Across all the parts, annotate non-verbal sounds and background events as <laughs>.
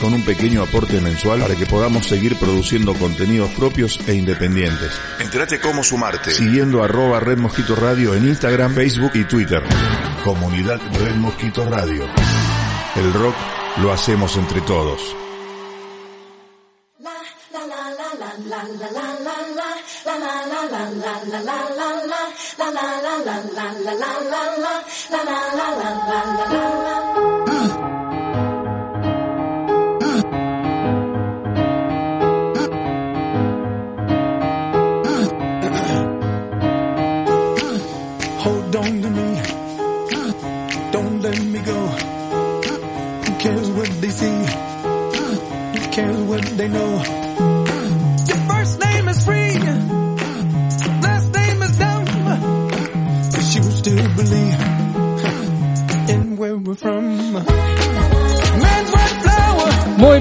Con un pequeño aporte mensual para que podamos seguir produciendo contenidos propios e independientes. Entérate cómo sumarte. Siguiendo arroba Red Mosquito Radio en Instagram, Facebook y Twitter. Comunidad Red Mosquito Radio. El rock lo hacemos entre todos.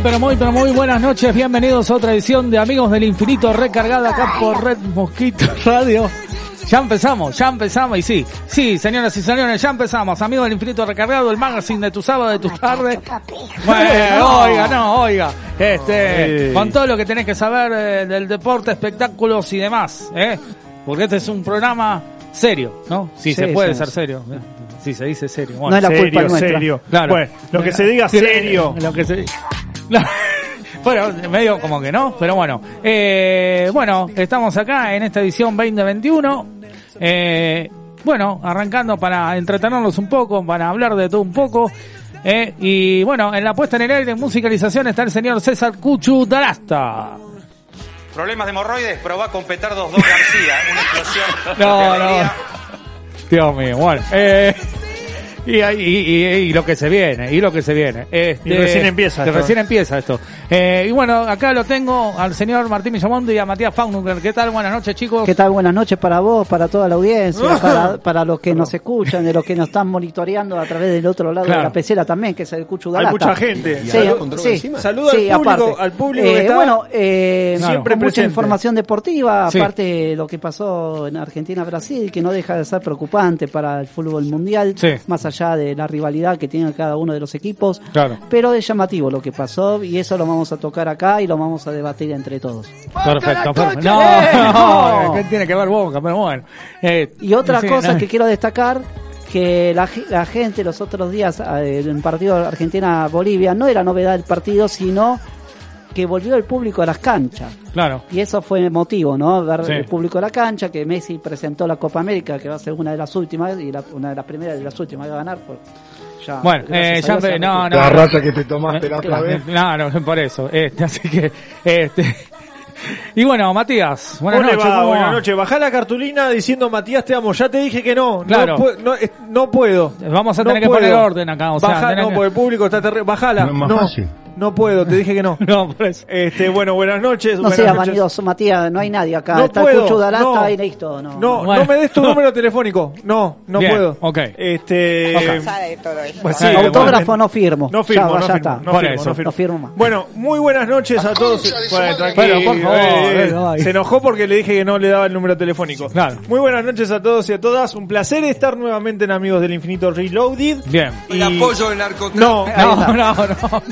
Pero muy, pero muy buenas noches. Bienvenidos a otra edición de Amigos del Infinito recargada acá por Red Mosquito <laughs> Radio. Ya empezamos, ya empezamos y sí, sí, señoras y señores, ya empezamos. Amigos del Infinito recargado, el magazine de tu sábado, de tu tarde. Bueno, oiga, no, oiga. Este, con todo lo que tenés que saber eh, del deporte, espectáculos y demás, ¿eh? Porque este es un programa serio, ¿no? Sí, se puede sí. ser serio. Sí, se dice serio. No es la serio, culpa nuestra. serio. Claro. Bueno, lo que se diga serio. Lo que se... <laughs> Bueno, medio como que no, pero bueno. Eh, bueno, estamos acá en esta edición 2021. Eh, bueno, arrancando para entretenernos un poco, para hablar de todo un poco. Eh, y bueno, en la puesta en el aire, en musicalización, está el señor César Cuchu Darasta. Problemas de hemorroides, probá con Petardos 2 García, una explosión. <laughs> No, no. Dios mío, bueno. Eh, y, y, y- y lo que se viene, y lo que se viene. Este, Y recién empieza esto. Recién empieza esto. Eh, y bueno, acá lo tengo al señor Martín Millamonte y a Matías Faunucker. ¿Qué tal? Buenas noches, chicos. ¿Qué tal? Buenas noches para vos, para toda la audiencia, <laughs> para, para los que nos escuchan, de los que nos están monitoreando a través del otro lado Claro. de la pecera también, que es el Hay mucha gente. Sí, sí, Saluda sí, al público, aparte. al público Eh, que está bueno, eh, siempre con mucha presente. información deportiva, Sí. aparte de lo que pasó en Argentina-Brasil, que no deja de ser preocupante para el fútbol mundial, Sí. más allá de la rivalidad que tiene cada uno de los equipos. Claro. Pero es llamativo lo que pasó y eso lo vamos a tocar acá y lo vamos a debatir entre todos. Perfecto, perfecto. <laughs> No, ¡No! no, ¿qué tiene que ver Boca? Pero bueno. Eh, Y otra sí, cosa no. que quiero destacar, que la, la gente los otros días eh, en el partido Argentina-Bolivia no era novedad el partido, sino que volvió el público a las canchas. Claro. Y eso fue emotivo, ¿no? Ver Sí. el público a la cancha, que Messi presentó la Copa América, que va a ser una de las últimas, y la- una de las primeras de las últimas va a ganar. Por, ya, Bueno, eh, ya Dios, no, no. La rata que te tomaste la otra Claro. vez. Claro, por eso. Este, así que, este. Y bueno, Matías, buenas ¿Cómo le noches. Buenas noches. Bajá la cartulina diciendo Matías te amo. Ya te dije que no. Claro. No, no, no puedo. Vamos a No tener que puedo. poner orden acá, o sea, Bajá, no, que- porque el público está terrible. Bajala. No es más no, fácil. No puedo. Te dije que no. <laughs> No, por eso. Este, bueno, buenas noches. No buenas sea noches. vanidoso, Matías, no hay nadie acá. No Está puedo, el Cucho no. y listo. No, No, Bueno. no me des tu <laughs> número telefónico. No, no Bien, puedo. ok. Este. Ok. pues sí, Autógrafo bueno. no firmo. No firmo, ya, no ya firmo, está. no Por firmo, eso. no firmo. No firmo más. Bueno, muy buenas noches a todos. Bueno, tranquilo. Bueno, por favor, Eh, eh, ay. se enojó porque le dije que no le daba el número telefónico. Claro. Muy buenas noches a todos y a todas. Un placer estar nuevamente en Amigos del Infinito Reloaded. Bien. Y... No, No, no, no.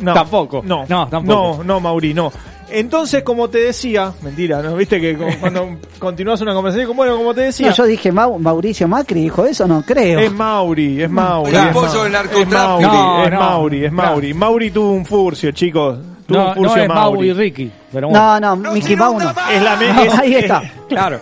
No. Tampoco. No, No, tampoco. No, no, Mauri, no. Entonces, como te decía, mentira, ¿no? Viste que <laughs> cuando continúas una conversación, como- bueno, como te decía, No, yo dije Mau- Mauricio Macri dijo eso, no creo. es Mauri, es Mauri. Claro. es Apoyo Ma- el Es. Mauri, No, es no. Mauri, es Mauri. Mauri tuvo un furcio, chicos. Tuvo No, un no furcio es Mau y Ricky. Pero bueno. No, no, Mickey Mouse no. Es la <laughs> No, es- ahí es- está. <laughs> Claro.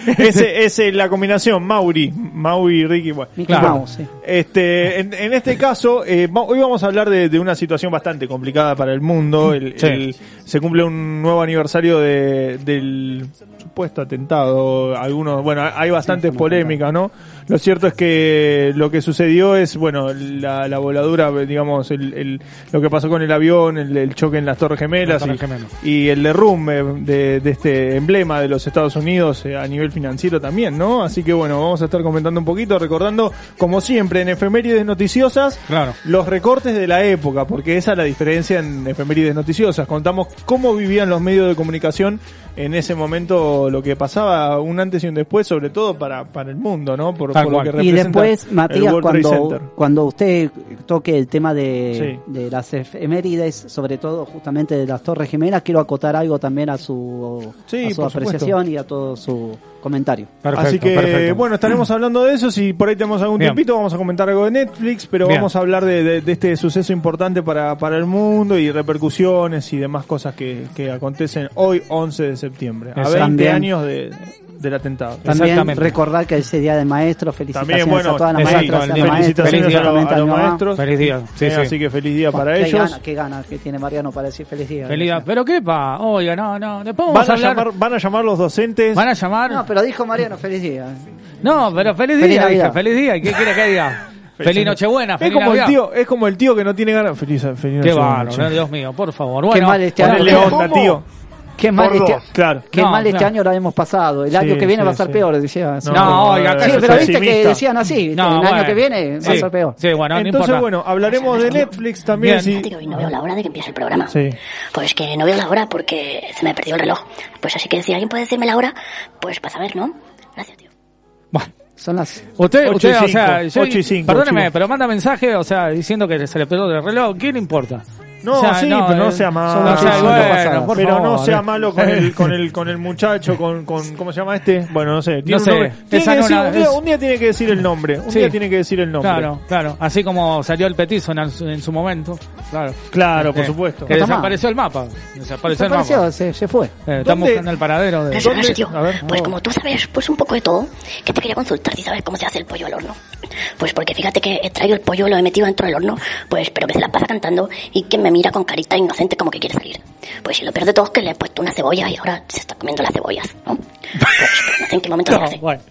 <laughs> Ese es la combinación Mauri, Mauri y Ricky. Bueno. Mickey Claro. Mouse, sí. Este, en, en este caso, eh, hoy vamos a hablar de, de una situación bastante complicada para el mundo. El- Sí. el- se cumple un nuevo aniversario de- del supuesto atentado. Algunos, bueno, hay bastantes polémicas, ¿no? Lo cierto es que lo que sucedió es, bueno, la, la voladura, digamos, el, el- lo que pasó con el avión, el, el choque en las Torres Gemelas, Las Torres y, Gemelas. y el derrumbe de, de este emblema de los Estados Unidos eh, a nivel financiero también, ¿no? Así que bueno, vamos a estar comentando un poquito, recordando, como siempre, en efemérides noticiosas, Claro. los recortes de la época, porque esa es la diferencia en efemérides noticiosas. Contamos cómo vivían los medios de comunicación en ese momento, lo que pasaba un antes y un después, sobre todo para, para el mundo, ¿no? Por, lo que Y representa después, el Matías, cuando, cuando usted toque el tema de, Sí. de las efemérides, sobre todo justamente de las Torres Gemelas, quiero acotar algo también a su, Sí, a su supuesto. apreciación y a todo su comentario. Perfecto, Así que, perfecto. bueno, estaremos hablando de eso. Si por ahí tenemos algún Bien. tiempito, vamos a comentar algo de Netflix, pero Bien. vamos a hablar de, de- de este suceso importante para, para el mundo y repercusiones y demás cosas que, que acontecen hoy, 11 de septiembre, a Exacto. 20 También. años de, del atentado. También Exactamente. recordar que ese día del maestro, felicitaciones También, bueno, a todas las maestras, felicitaciones Feliz a, los- a los maestros. Feliz día. Sí, Eh, sí. Así que feliz día para qué ellos. Gana, qué ganas que tiene Mariano para decir feliz día. Feliz día. Pero qué pa, oiga, no, no. Después Van vamos a a, hablar. llamar, van a llamar los docentes. Van a llamar. No, pero dijo Mariano feliz día. No, pero feliz, Feliz día, dije, feliz día. ¿Y qué quiere que diga? <laughs> feliz Nochebuena, es feliz como Navidad. el tío, es como el tío que no tiene ganas. Feliz, feliz Qué Nochebuena, bárbaro, che. Dios mío, por favor. Qué Bueno, mal este año. Ponele onda, tío. Qué mal, Por este, claro. qué No, mal este año lo hemos pasado. El Sí, año que viene sí, va a ser sí. peor, decía. No, oiga, Sí, pero viste que decían así. el año que viene va a ser peor. Sí, bueno, no Entonces, bueno, hablaremos de Netflix también. Bien. sí. Fíjate que hoy no veo la hora de que empiece el programa. Sí. Pues que no veo la hora porque se me perdió el reloj. Pues así que si alguien puede decirme la hora, pues para saber, ¿no? Gracias, tío. Bueno, Son las. Usted, Ocho usted, y o sea, cinco, yo- ocho y cinco, perdóneme, chicos. pero manda mensaje, o sea, diciendo que se le perdió el reloj, ¿qué le importa? No, O sea, sí, pero no eh, sea malo. son O sea, bueno, pasadas. por pero no favor. sea malo con el, con el, <laughs> con el muchacho, con, con, ¿cómo se llama este? Bueno, no sé. Tiene No un sé, nombre. Tiene que no decir- un, día, es- un día tiene que decir el nombre. Un Sí. día tiene que decir el nombre. Claro, claro. Así como salió el petizo en, en su momento. Claro. Claro, por Eh, supuesto. Que desapareció el mapa. Desapareció el mapa. se, se fue. Eh, estamos ¿Dónde? buscando el paradero de... Tío. A ver. Pues Oh. como tú sabes, pues un poco de todo, que te quería consultar si sabes cómo se hace el pollo al horno. Pues porque fíjate que he traído el pollo, lo he metido dentro del horno, pues pero que se la pasa cantando y que me mira con carita inocente como que quiere salir. Pues si lo peor de todo es que le he puesto una cebolla y ahora se está comiendo las cebollas, ¿no? Pues, <laughs> pues no sé en qué momento se No, hace. bueno.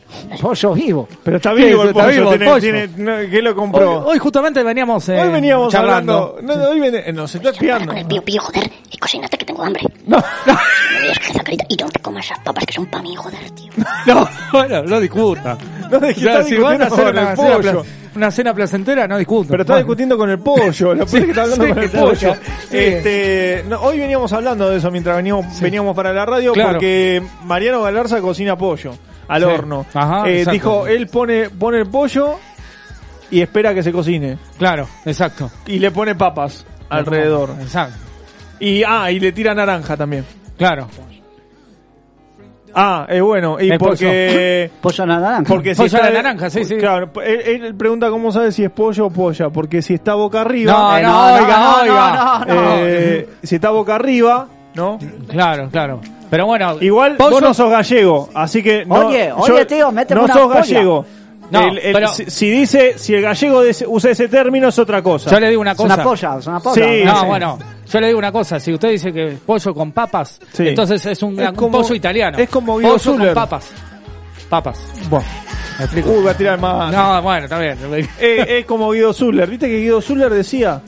Pollo vivo. Pero está Sí, vivo el está pollo. vivo el tiene- pollo. tiene- no, ¿Qué lo Hoy, compró? hoy justamente veníamos, eh, Hoy veníamos charlando. hablando. No, hoy viene- eh, nos está espiando. con el pío pío, joder, y cocínate que tengo hambre. No, No me digas que esa carita y no te comas esas papas que son para mí, joder, tío. no, <laughs> bueno, no discuta. No, Claro, está si van a hacer una pollo. Una cena placentera, no discutan. Pero está discutiendo con el pollo, lo es <laughs> que está hablando Sí, con el pollo. sí. Este, no, hoy veníamos hablando de eso mientras veníamos, veníamos para la radio, Claro. porque Mariano Galarza cocina pollo al Sí. horno. Ajá, Eh, dijo, él pone, pone el pollo y espera que se cocine. Claro, exacto. Y le pone papas alrededor. Exacto. Y, ah, y le tira naranja también. Claro. Ah, es bueno, y El porque... <laughs> Pollo a la naranja. Porque si Pollo a está la naranja, sí, sí. Claro, él, él pregunta cómo sabe si es pollo o polla, porque si está boca arriba, No, Eh, no, no, oiga, no, oiga. no, no, no. eh, si está boca arriba, ¿no? Claro, claro. Pero bueno, Igual pollo- vos no sos gallego, así que no, Oye, oye, tío, méteme no una sos polla. gallego. No, El- el- pero- si, si dice, si el gallego de- usa ese término es otra cosa. Yo le digo una Es cosa. una polla, es una polla. Sí, No, sí. bueno, yo le digo una cosa. Si usted dice que pollo con papas, Sí. entonces es un, Es un como- pollo italiano. es como Guido pollo con Zuller. papas. Papas. Bueno. ¿Me explico? Uy, va a tirar más. No, bueno, está bien. <laughs> Eh, es como Guido Zuller. ¿Viste que Guido Zuller decía?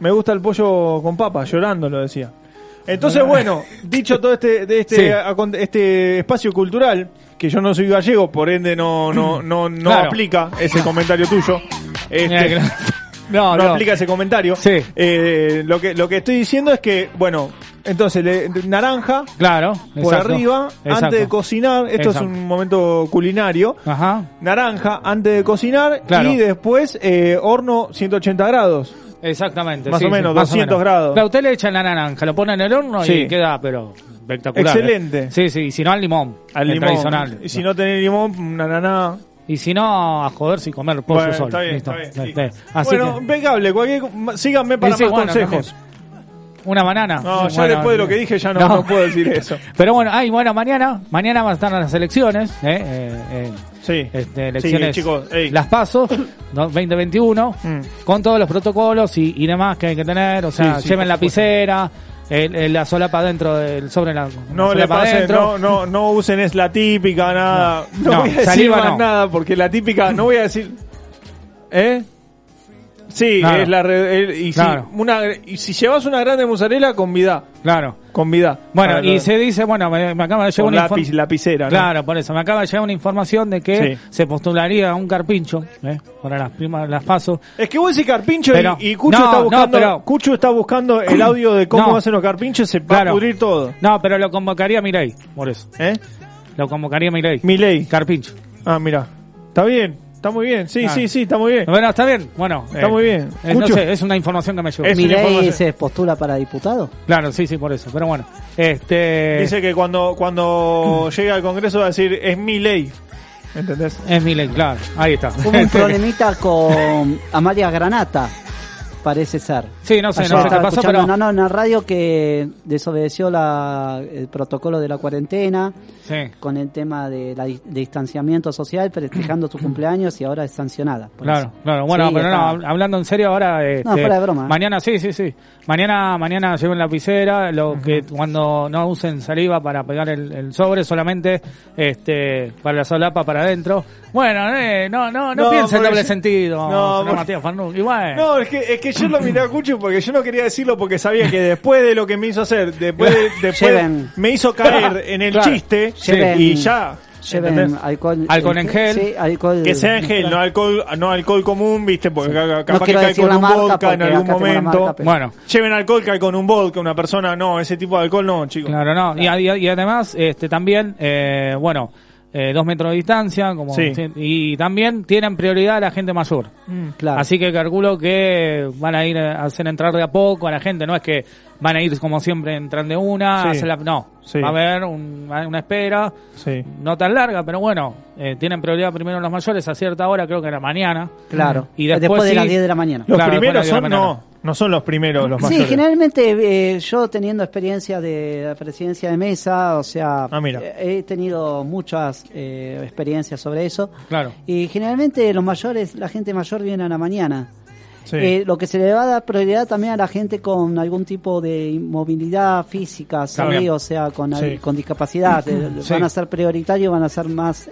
Me gusta el pollo con papa, llorando lo decía. Entonces, bueno, dicho todo este, de este, Sí. este espacio cultural, que yo no soy gallego, por ende no, no, no, no Claro. aplica ese comentario tuyo. Este, No, no, no. aplica ese comentario. Sí. Eh, lo que lo que estoy diciendo es que, bueno, entonces le- naranja Claro. por exacto, arriba exacto. antes de cocinar. Esto Exacto. es un momento culinario. Ajá. Naranja antes de cocinar Claro. y después eh, horno 180 grados. Exactamente. Más sí, o menos, sí, más 200 grados. Claro, usted le echa la naranja, lo pone en el horno Sí. y queda, pero espectacular. Excelente. ¿eh? Sí, sí, y si no al limón. Al limón. tradicional. Y si no tenés limón, una naná. Y si no, a joderse y comer pollo Bueno, solo. está bien, Listo. está bien, sí. Así bueno, que, impecable. Cualquier, síganme para sí, más bueno, consejos. una banana. No, Sí, ya bueno, después de lo que dije ya no, no puedo decir eso. <laughs> Pero bueno, ay, bueno, mañana, mañana van a estar las elecciones, ¿eh? eh, eh, Sí. este, elecciones, Sí, chicos, ey. las paso, 2021, Mm. con todos los protocolos y, y demás que hay que tener, o sea, Sí, lleven lapicera, el, el- la solapa dentro del sobre la No la le adentro. no, no, no usen es la típica, nada. No, No, voy a decir más no. nada porque la típica, no voy a decir. ¿Eh? Sí, Claro. es la re- el- y, Claro. si, una, y si llevas una grande mozzarella, convidá. Claro. Convidá. Bueno, y se dice, bueno, me, me acaba de llegar con una lápiz, lapicera, ¿no? Claro, por eso. Me acaba de llegar una información de que Sí. se postularía un carpincho ¿eh? para las primas, las pasos. Es que vos decís carpincho Pero- y, y Cucho no, está no, buscando pero- Cucho está buscando el audio de cómo No. hacen los carpinchos, se va Claro. a pudrir todo. No, pero lo convocaría Milei, por eso. ¿Eh? Lo convocaría Milei. Milei. Carpincho. Ah, mira. Está bien, está muy bien. Sí, Claro. sí, sí, está muy bien. Bueno, está bien. Bueno, Está muy bien. eh, no Cucho. sé, es una información que me llegó. Milei se postula para diputado. Claro, sí, sí, por eso. Pero bueno, este Dice que cuando, cuando <laughs> llegue al Congreso va a decir, es mi ley. ¿Entendés? es Milei, claro. Ahí está. Hubo un <laughs> problemita con Amalia Granata, parece ser. Sí, no sé, Ayer no sé qué pasó, pero no, no, en la radio que desobedeció la, el protocolo de la cuarentena sí. con el tema de la de distanciamiento social, festejando su cumpleaños y ahora es sancionada. por Claro, eso. claro. Bueno, Sí, pero no, está- hablando en serio ahora. Este, No, fuera de broma, ¿eh? Mañana, sí, sí, sí. Mañana, mañana lleven lapicera, lo que cuando no usen saliva para pegar el, el sobre, solamente este para la solapa para adentro. Bueno, eh, no, no, no, No, piense en doble yo- sentido, no, señor porque- Matías Farnú. Bueno, No, es que, es que yo lo miré a Cucho porque yo no quería decirlo porque sabía que después de lo que me hizo hacer, después, de- <laughs> después Lleven. me hizo caer <laughs> en el Claro. chiste Lleven- y ya. Lleven ¿entendés? alcohol, Alcohol en gel. Sí, alcohol. Que sea en gel, no alcohol, no alcohol común, viste, porque ca- capaz que quiero cae decir con la un marca vodka en porque algún acá tengo la momento. marca, pero- bueno. Lleven alcohol, cae con un vodka, una persona, no, ese tipo de alcohol no, chicos. Claro, no. Y, y- y además, este también, eh, bueno, eh, dos metros de distancia, como Sí. y también tienen prioridad a la gente mayor. Claro. Así que calculo que van a ir a hacer entrar de a poco a la gente, no es que van a ir como siempre entran de una, Sí. hacer la- no, Sí. va a haber un- una espera, Sí. no tan larga, pero bueno, eh, tienen prioridad primero los mayores a cierta hora, creo que era mañana. Claro. Y después, de sí, las 10 de la mañana. Los Claro, primeros después de la son, mañana. no, no son los primeros los Sí, mayores. generalmente eh, yo teniendo experiencia de la presidencia de mesa, o sea, Ah, eh, he tenido muchas eh, experiencias sobre eso. Claro. Y generalmente los mayores, la gente mayor viene a la mañana. Sí. Eh, lo que se le va a dar prioridad también a la gente con algún tipo de inmovilidad física, ¿sabes? O sea, con, Sí. con discapacidad. <clears throat> eh, Sí. Van a ser prioritarios, van a ser más...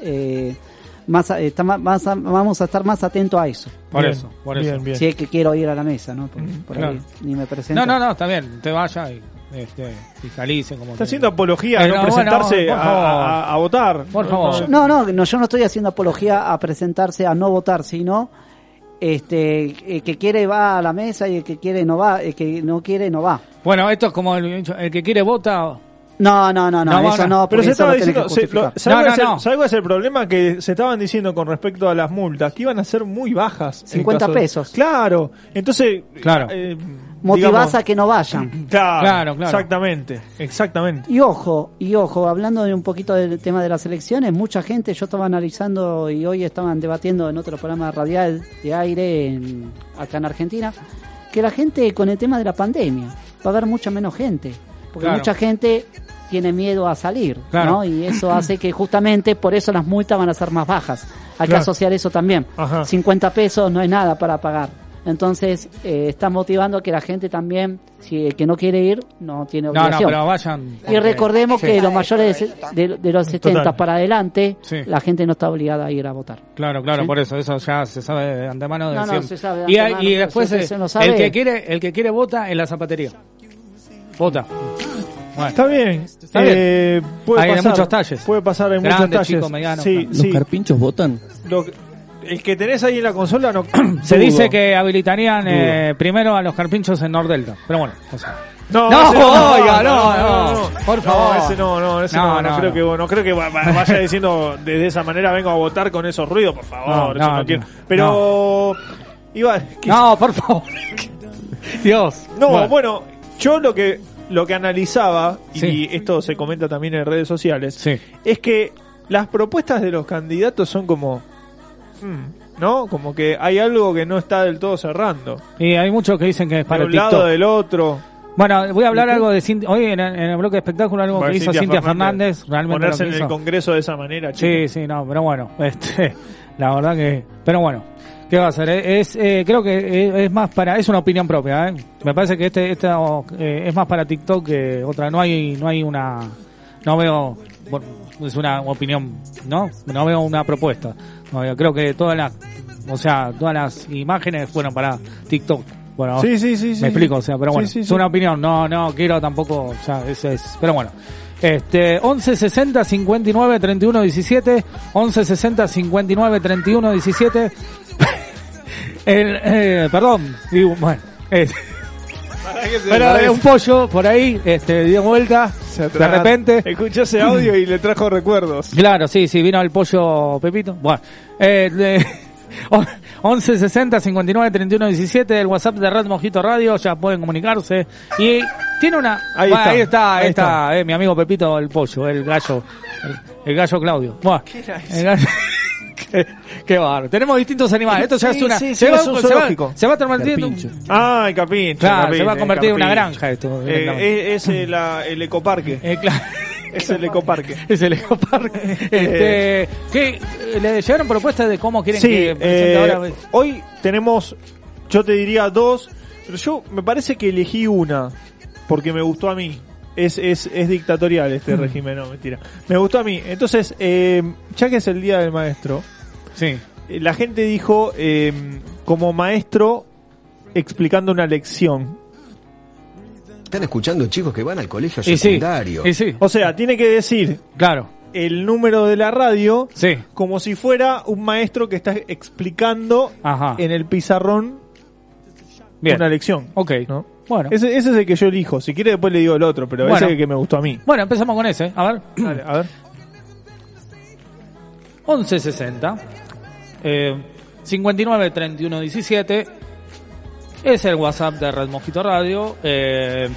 Más, está más- más a- vamos a estar más atentos a eso. Por Bien, eso, por bien, eso. bien. Si es que quiero ir a la mesa, ¿no? Por, por claro. ahí ni me presento. No, no, no, está bien, te vaya y este, fiscalice como Está haciendo apología a no, bueno, presentarse a votar. Por favor. No, no, no, yo no estoy haciendo apología a presentarse a no votar, sino este el que quiere va a la mesa y el que quiere no va, el que no quiere no va. Bueno, esto es como el, el que quiere vota. No, no, no, no, No, eso no. Pero se eso estaba diciendo, se- lo- justificar. ¿sabes No, cuál es el- no. ¿sabes cuál es el problema? Que se estaban diciendo con respecto a las multas, que iban a ser muy bajas. en 50 caso de- pesos. Claro, entonces... Claro. eh, Motivás digamos- a que no vayan. <clears throat> Claro, Claro, claro. Exactamente, exactamente. Y ojo, y ojo, hablando de un poquito del tema de las elecciones, mucha gente, yo estaba analizando y hoy estaban debatiendo en otro programa radial de aire en- acá en Argentina, que la gente con el tema de la pandemia va a haber mucha menos gente, porque Claro. mucha gente tiene miedo a salir, Claro. ¿no? Y eso hace que justamente por eso las multas van a ser más bajas. Hay que asociar eso también. Ajá. 50 pesos no es nada para pagar. Entonces, eh, está motivando a que la gente también, si el que no quiere ir, no tiene No, no, obligación. pero vayan. Y recordemos Sí. que los mayores de, de los 70 Total. para adelante, Sí. la gente no está obligada a ir a votar. Claro, claro, ¿Sí? por eso, eso ya se sabe de antemano. de No, no, siempre. se sabe de y, antemano, y después eh, se sabe. el que quiere, el que quiere vota en la zapatería. Vota. Bueno, Está bien. Está bien. Eh, puede Hay pasar, muchos talles. Puede pasar en Grande, muchos talles. chico, mediano, sí, claro. ¿Los sí. carpinchos votan? Lo el que tenés ahí en la consola no. <clears throat> se dudo. dice que habilitarían eh, primero a los carpinchos en Nordelta. Pero bueno, o sea. No, No, ese oiga, no, no, por favor. No, ese no, no, ese No, no, no, no, creo no. que no creo que va- va- vaya <laughs> diciendo de, de esa manera vengo a votar con esos ruidos, por favor, No, eso no, no quiero. no. Pero iba ¿qué- No, por favor. <laughs> Dios. No, bueno. yo lo que lo que analizaba y Sí. esto se comenta también en redes sociales Sí. es que las propuestas de los candidatos son como mm, ¿no? Como que hay algo que no está del todo cerrando. Y hay muchos que dicen que es para de el un TikTok. lado del otro. Bueno, voy a hablar algo de Cintia, hoy en el, en el bloque de espectáculo algo que hizo Cintia Fernández, realmente ponerse lo que en el. Congreso de esa manera, Sí, chicos. sí, no, pero bueno, <laughs> este, la verdad que, pero bueno, ¿Qué va a hacer? Es, eh, creo que es, es más para, es una opinión propia, ¿eh? Me parece que este, esta eh, es más para TikTok que otra. No hay, no hay una, no veo, bueno, es una opinión, ¿no? No veo una propuesta. No, creo que todas las, o sea, todas las imágenes fueron para TikTok. Bueno, Sí, sí, sí, sí. me explico, o sea, pero bueno, sí, es una opinión, no, no quiero tampoco, o sea, ese es, pero bueno. Este, 11 60 59 31 17, 11 60 59 31 17. El, eh, perdón, y, bueno, eh, pero había un pollo por ahí, este, dio vuelta, de repente. Escuchó ese audio y le trajo recuerdos. Claro, sí, sí, vino el pollo Pepito. Bueno, eh, de, 11 60 59 31 17, el WhatsApp de Red Mojito Radio, ya pueden comunicarse. Y tiene una. Ahí Bueno, está, ahí está, ahí ahí está, eh, mi amigo Pepito, el pollo, el gallo, el, el gallo Claudio. Bueno, el gallo- <laughs> qué, qué bárbaro. Tenemos distintos animales. Esto ya Sí, es una. sí, se, sí, va, es un se, va, se va a convertir en un- Carpincho. Ay, Capincho. Claro, Capincho, se va a convertir en una granja esto. Eh, es es el, la- el ecoparque. Eh, claro. Es el ecoparque. <laughs> Es el ecoparque. Este, ¿qué, eh, ¿Le llegaron propuestas de cómo quieren Sí, que eh, ahora? hoy tenemos, yo te diría dos, pero yo me parece que elegí una, porque me gustó a mí. Es, es, es dictatorial este Mm. régimen, no, mentira. Me gustó a mí. Entonces, eh, ya que es el Día del Maestro, Sí. eh, la gente dijo eh, como maestro explicando una lección. Están escuchando chicos que van al colegio Y sí, secundario. y sí, O sea, tiene que decir claro. el número de la radio Sí. como si fuera un maestro que está explicando Ajá. en el pizarrón Bien. una lección. Ok. ¿no? Bueno. Ese, ese es el que yo elijo. Si quiere después le digo el otro, pero Bueno. ese es el que me gustó a mí. Bueno, empezamos con ese. A ver. <clears throat> Dale, a ver. 1160. Eh, 59 31 17. Es el WhatsApp de Red Mojito Radio. Eh,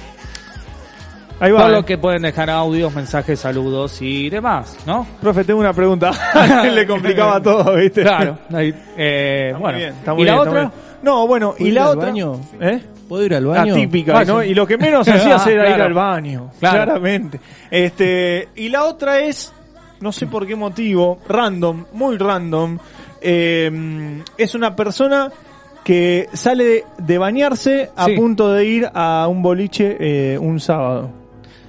Ahí por va. lo eh. que pueden dejar audios, mensajes, saludos y demás, ¿no? Profe, tengo una pregunta. <laughs> <laughs> le complicaba todo, ¿viste? Claro. <laughs> Ahí, eh, Está muy bien, está ¿Y muy la bien, otra? bien. No, bueno, y ¿Puedo ir la otra. baño? ¿Eh? ¿Puedo ir al La baño? típica, Vaya. ¿no? Y lo que menos hacías Ah, era ir al baño. Claro. Claramente. Este, y la otra es, no sé por qué motivo, random, muy random. eh, es una persona que sale de, de bañarse a Sí. punto de ir a un boliche eh, un sábado.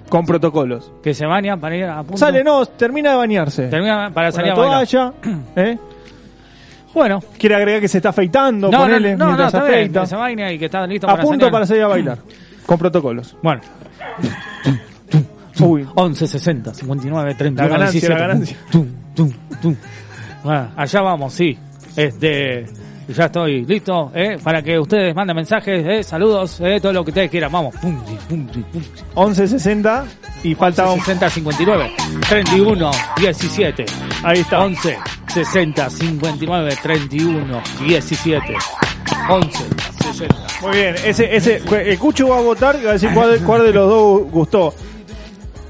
Con protocolos. Que se bañan para ir a punto. Sale, no, termina de bañarse. Termina para Con salir la a bailar. toalla, <clears throat> ¿eh? Bueno. Quiere agregar que se está afeitando, No, no, ponele, no, no, mientras se está bien, afeita. que se baña y que está listo a para punto salir. para salir a bailar. <clears throat> Con protocolos. Bueno. Uy. 11, 60, 59, 31, La ganancia, 17. la ganancia. Tum, tum, tum. Bueno, allá vamos, sí. Este, ya estoy listo, ¿eh? Para que ustedes manden mensajes, ¿eh? Saludos, ¿eh? Todo lo que ustedes quieran. Vamos. Pum, pum, pum, pum. 11.60 y falta 11, 60, 59, 31, 17. Ahí está. 11, 60, 59, 31, 17. 11, 60. Muy bien, ese, ese, el Cucho va a votar y va a decir cuál, cuál de los dos gustó.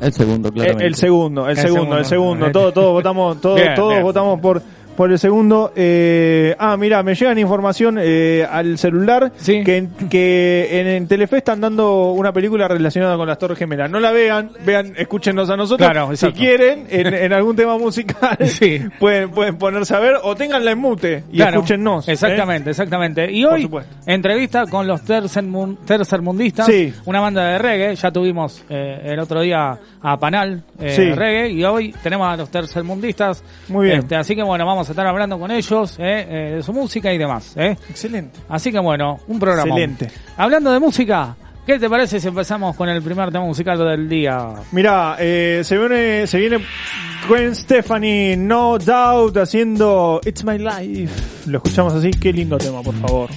El segundo, claramente. El segundo, el, El segundo, el segundo. segundo. Todos, todos votamos, todos, Bien, todos bien. votamos por, por el segundo. Eh, ah, mira, me llegan información eh, al celular Sí. que, que en, en Telefe están dando una película relacionada con las Torres Gemelas. No la vean, vean, escúchenos a nosotros. Claro, si quieren, en, en algún tema musical, <laughs> Sí. pueden, pueden ponerse a ver o tenganla en mute y Claro, escúchennos. ¿eh? Exactamente, exactamente. Y hoy, entrevista con los tercermun- tercermundistas, Sí. una banda de reggae. Ya tuvimos eh, el otro día a Panal eh, reggae y hoy tenemos a los tercermundistas. Muy bien. Este, así que bueno, vamos a estar hablando con ellos eh, eh, de su música y demás. eh. Excelente. Así que bueno, un programa. Excelente. Hablando de música, ¿qué te parece si empezamos con el primer tema musical del día? Mira, eh, se viene, se viene Gwen Stefani, No Doubt, haciendo It's My Life. Lo escuchamos así, qué lindo tema, por favor.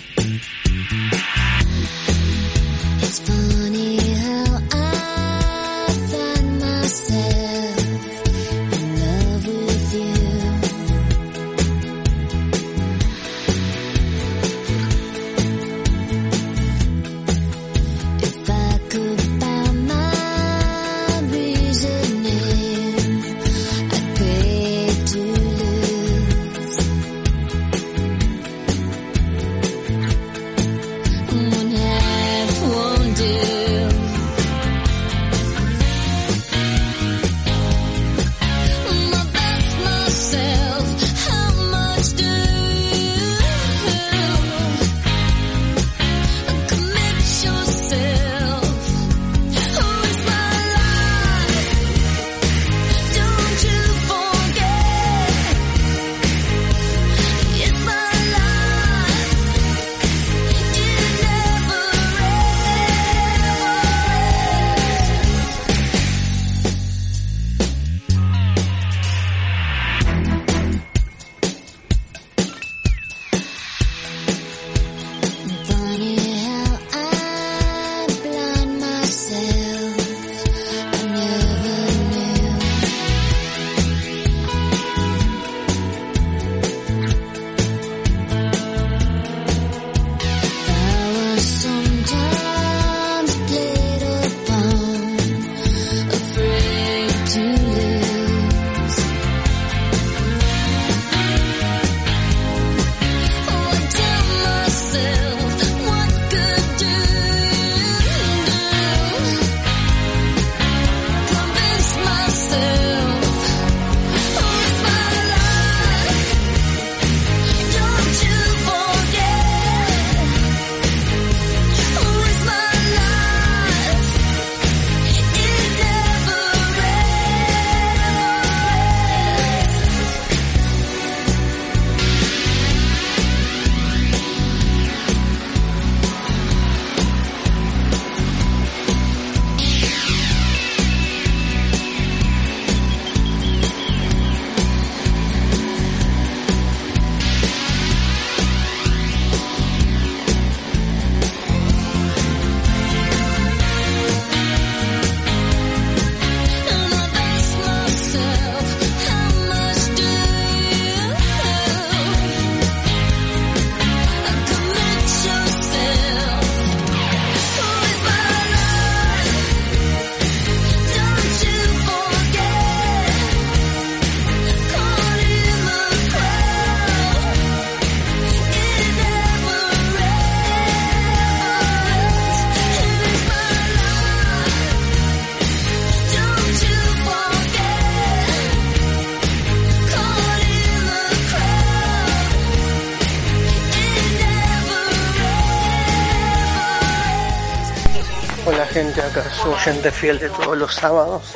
Fiel de todos los sábados.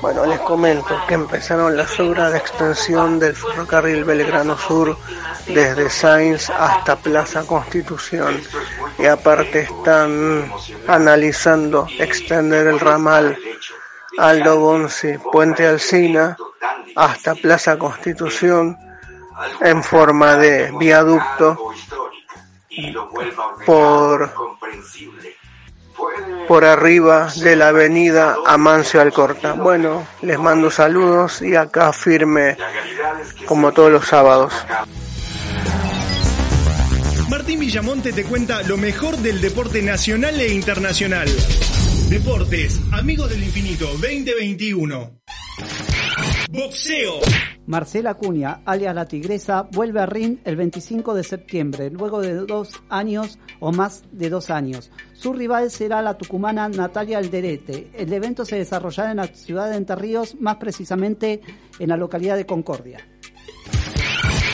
Bueno, les comento que empezaron las obras de extensión del ferrocarril Belgrano Sur desde Sainz hasta Plaza Constitución y aparte están analizando extender el ramal Aldo Bonzi, Puente Alsina hasta Plaza Constitución en forma de viaducto por por arriba de la avenida Amancio Alcorta. Bueno, les mando saludos y acá firme como todos los sábados. Martín Villamonte te cuenta lo mejor del deporte nacional e internacional. Deportes, Amigos del Infinito 2021. Boxeo. Marcela Acuña, alias La Tigresa, vuelve a ring el 25 de septiembre, luego de dos años o más de dos años. Su rival será la tucumana Natalia Alderete. El evento se desarrollará en la ciudad de Entre Ríos, más precisamente en la localidad de Concordia.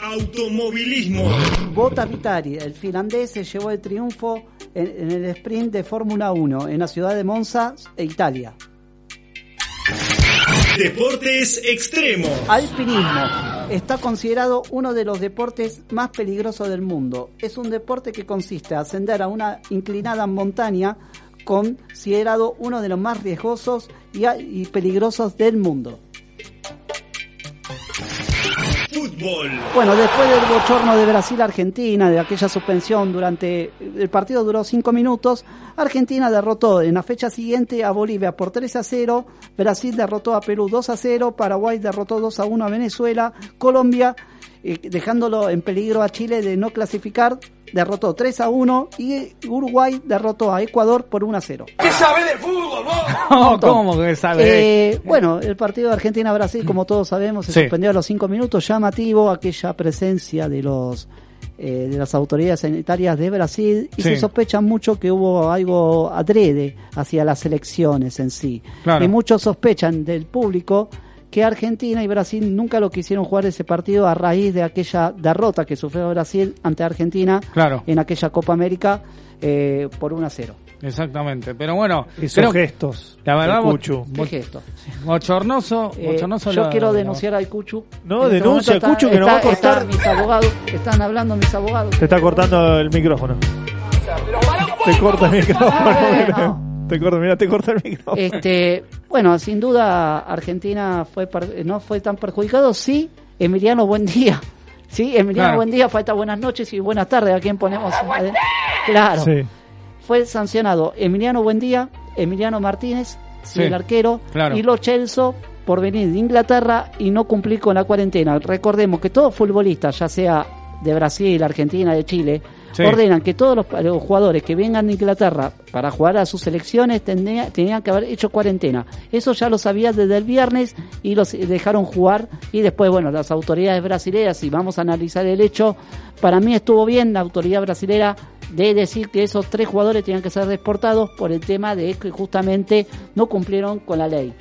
Automovilismo. Bota Vitari, el finlandés, se llevó el triunfo en, en el sprint de Fórmula 1 en la ciudad de Monza, e Italia. Deportes extremos. Alpinismo. Está considerado uno de los deportes más peligrosos del mundo. Es un deporte que consiste en ascender a una inclinada montaña considerado uno de los más riesgosos y, peligrosos del mundo. Fútbol. Bueno, después del bochorno de Brasil-Argentina, de aquella suspensión durante el partido duró 5 minutos, Argentina derrotó en la fecha siguiente a Bolivia por 3 a 0, Brasil derrotó a Perú 2 a 0, Paraguay derrotó 2 a 1 a Venezuela, Colombia, dejándolo en peligro a Chile de no clasificar, derrotó 3 a 1 y Uruguay derrotó a Ecuador por 1 a 0. ¿Qué sabe de fútbol, vos? <laughs> No, ¿Cómo que sabe? Eh, bueno, el partido de Argentina-Brasil, como todos sabemos, se Sí. suspendió a los cinco minutos. Llamativo aquella presencia de los eh, de las autoridades sanitarias de Brasil y Sí. se sospecha mucho que hubo algo adrede hacia las elecciones en sí. Claro. Y muchos sospechan del público que Argentina y Brasil nunca lo quisieron jugar ese partido a raíz de aquella derrota que sufrió Brasil ante Argentina Claro. en aquella Copa América eh, por 1 a 0. Exactamente. Pero bueno, Esos creo- gestos. La verdad, Cuchu. ¿Qué gesto? bochornoso, Eh, bochornoso yo la- quiero la- denunciar al Cuchu. No, este denuncia al Cuchu que nos va a está- cortar. mis abogados, están hablando mis abogados. Te está cortando el micrófono. Te corta el micrófono. Bueno. Te corta, mira, te corta el micrófono. Este, bueno, sin duda Argentina fue per- no fue tan perjudicado. Sí, Emiliano Buen Día. Sí, Emiliano Claro. Buen Día, falta buenas noches y buenas tardes. ¿A quién ponemos? Claro. Sí. Fue sancionado Emiliano Buendía, Emiliano Martínez, sí, Sí, el arquero, claro. y Lo Celso por venir de Inglaterra y no cumplir con la cuarentena. Recordemos que todos futbolistas, ya sea de Brasil, Argentina, de Chile, Ordenan que todos los, jugadores que vengan de Inglaterra para jugar a sus selecciones tenían que haber hecho cuarentena. Eso ya lo sabía desde el viernes y los dejaron jugar y después, bueno, las autoridades brasileñas, si vamos a analizar el hecho, para mí estuvo bien la autoridad brasilera de decir que esos tres jugadores tenían que ser deportados por el tema de que justamente no cumplieron con la ley.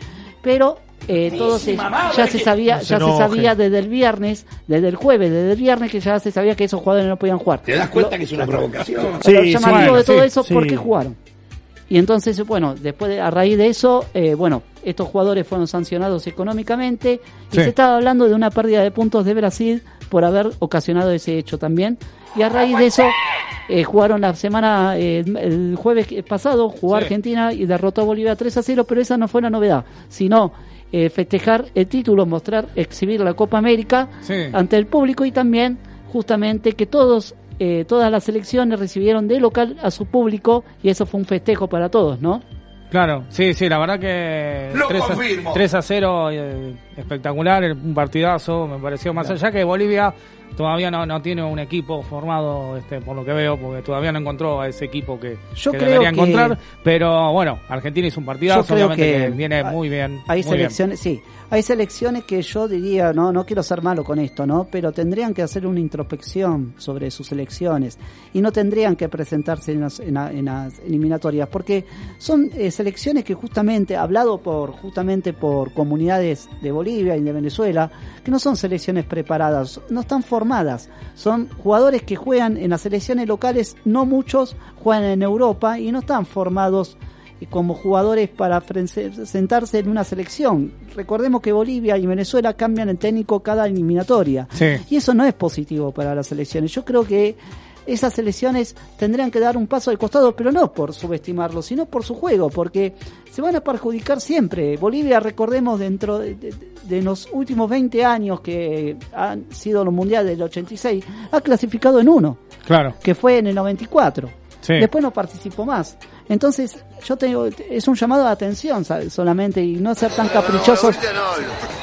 Pero eh, todo se- ya se sabía, No se ya se sabía desde el viernes, desde el jueves, desde el viernes que ya se sabía que esos jugadores no podían jugar. ¿Te das cuenta que es una provocación? Sí, Lo llamativo bueno, de todo sí, eso, sí. ¿por qué jugaron? Y entonces, bueno, después de- a raíz de eso, eh, bueno, estos jugadores fueron sancionados económicamente y Sí. se estaba hablando de una pérdida de puntos de Brasil por haber ocasionado ese hecho también. Y a raíz de eso, eh, jugaron la semana, eh, el jueves que- pasado, jugó Sí. Argentina y derrotó a Bolivia 3 a 0, pero esa no fue la novedad, sino eh, festejar el título, mostrar, exhibir la Copa América Sí. ante el público y también justamente que todos eh, todas las selecciones recibieron de local a su público y eso fue un festejo para todos, ¿no? Claro, sí, sí, la verdad que Lo 3 a, confirmo. 3 a 0, eh, espectacular, un partidazo, me pareció, más allá que Bolivia todavía no, no tiene un equipo formado, este, por lo que veo, porque todavía no encontró a ese equipo que, Yo que creo debería que- encontrar, pero bueno, Argentina hizo un partidazo, Yo creo obviamente que que, viene muy bien. Hay muy bien. selecciones, sí, hay selecciones que yo diría, no, no quiero ser malo con esto, ¿no? Pero tendrían que hacer una introspección sobre sus selecciones y no tendrían que presentarse en las, en en las eliminatorias, porque son eh, selecciones que justamente, hablado por, justamente por comunidades de Bolivia y de Venezuela, que no son selecciones preparadas, no están formadas, son jugadores que juegan en las selecciones locales, no muchos juegan en Europa y no están formados como jugadores para sentarse en una selección. Recordemos que Bolivia y Venezuela cambian el técnico cada eliminatoria. Sí. Y eso no es positivo para las selecciones. Yo creo que esas selecciones tendrían que dar un paso al costado, pero no por subestimarlo, sino por su juego, porque se van a perjudicar siempre. Bolivia, recordemos, dentro de, de- de los últimos 20 años que han sido los mundiales del 86, ha clasificado en uno, Claro. que fue en el 94. Sí. Después no participó más. Entonces, yo tengo, es un llamado de atención ¿sabes? solamente y no ser tan caprichosos.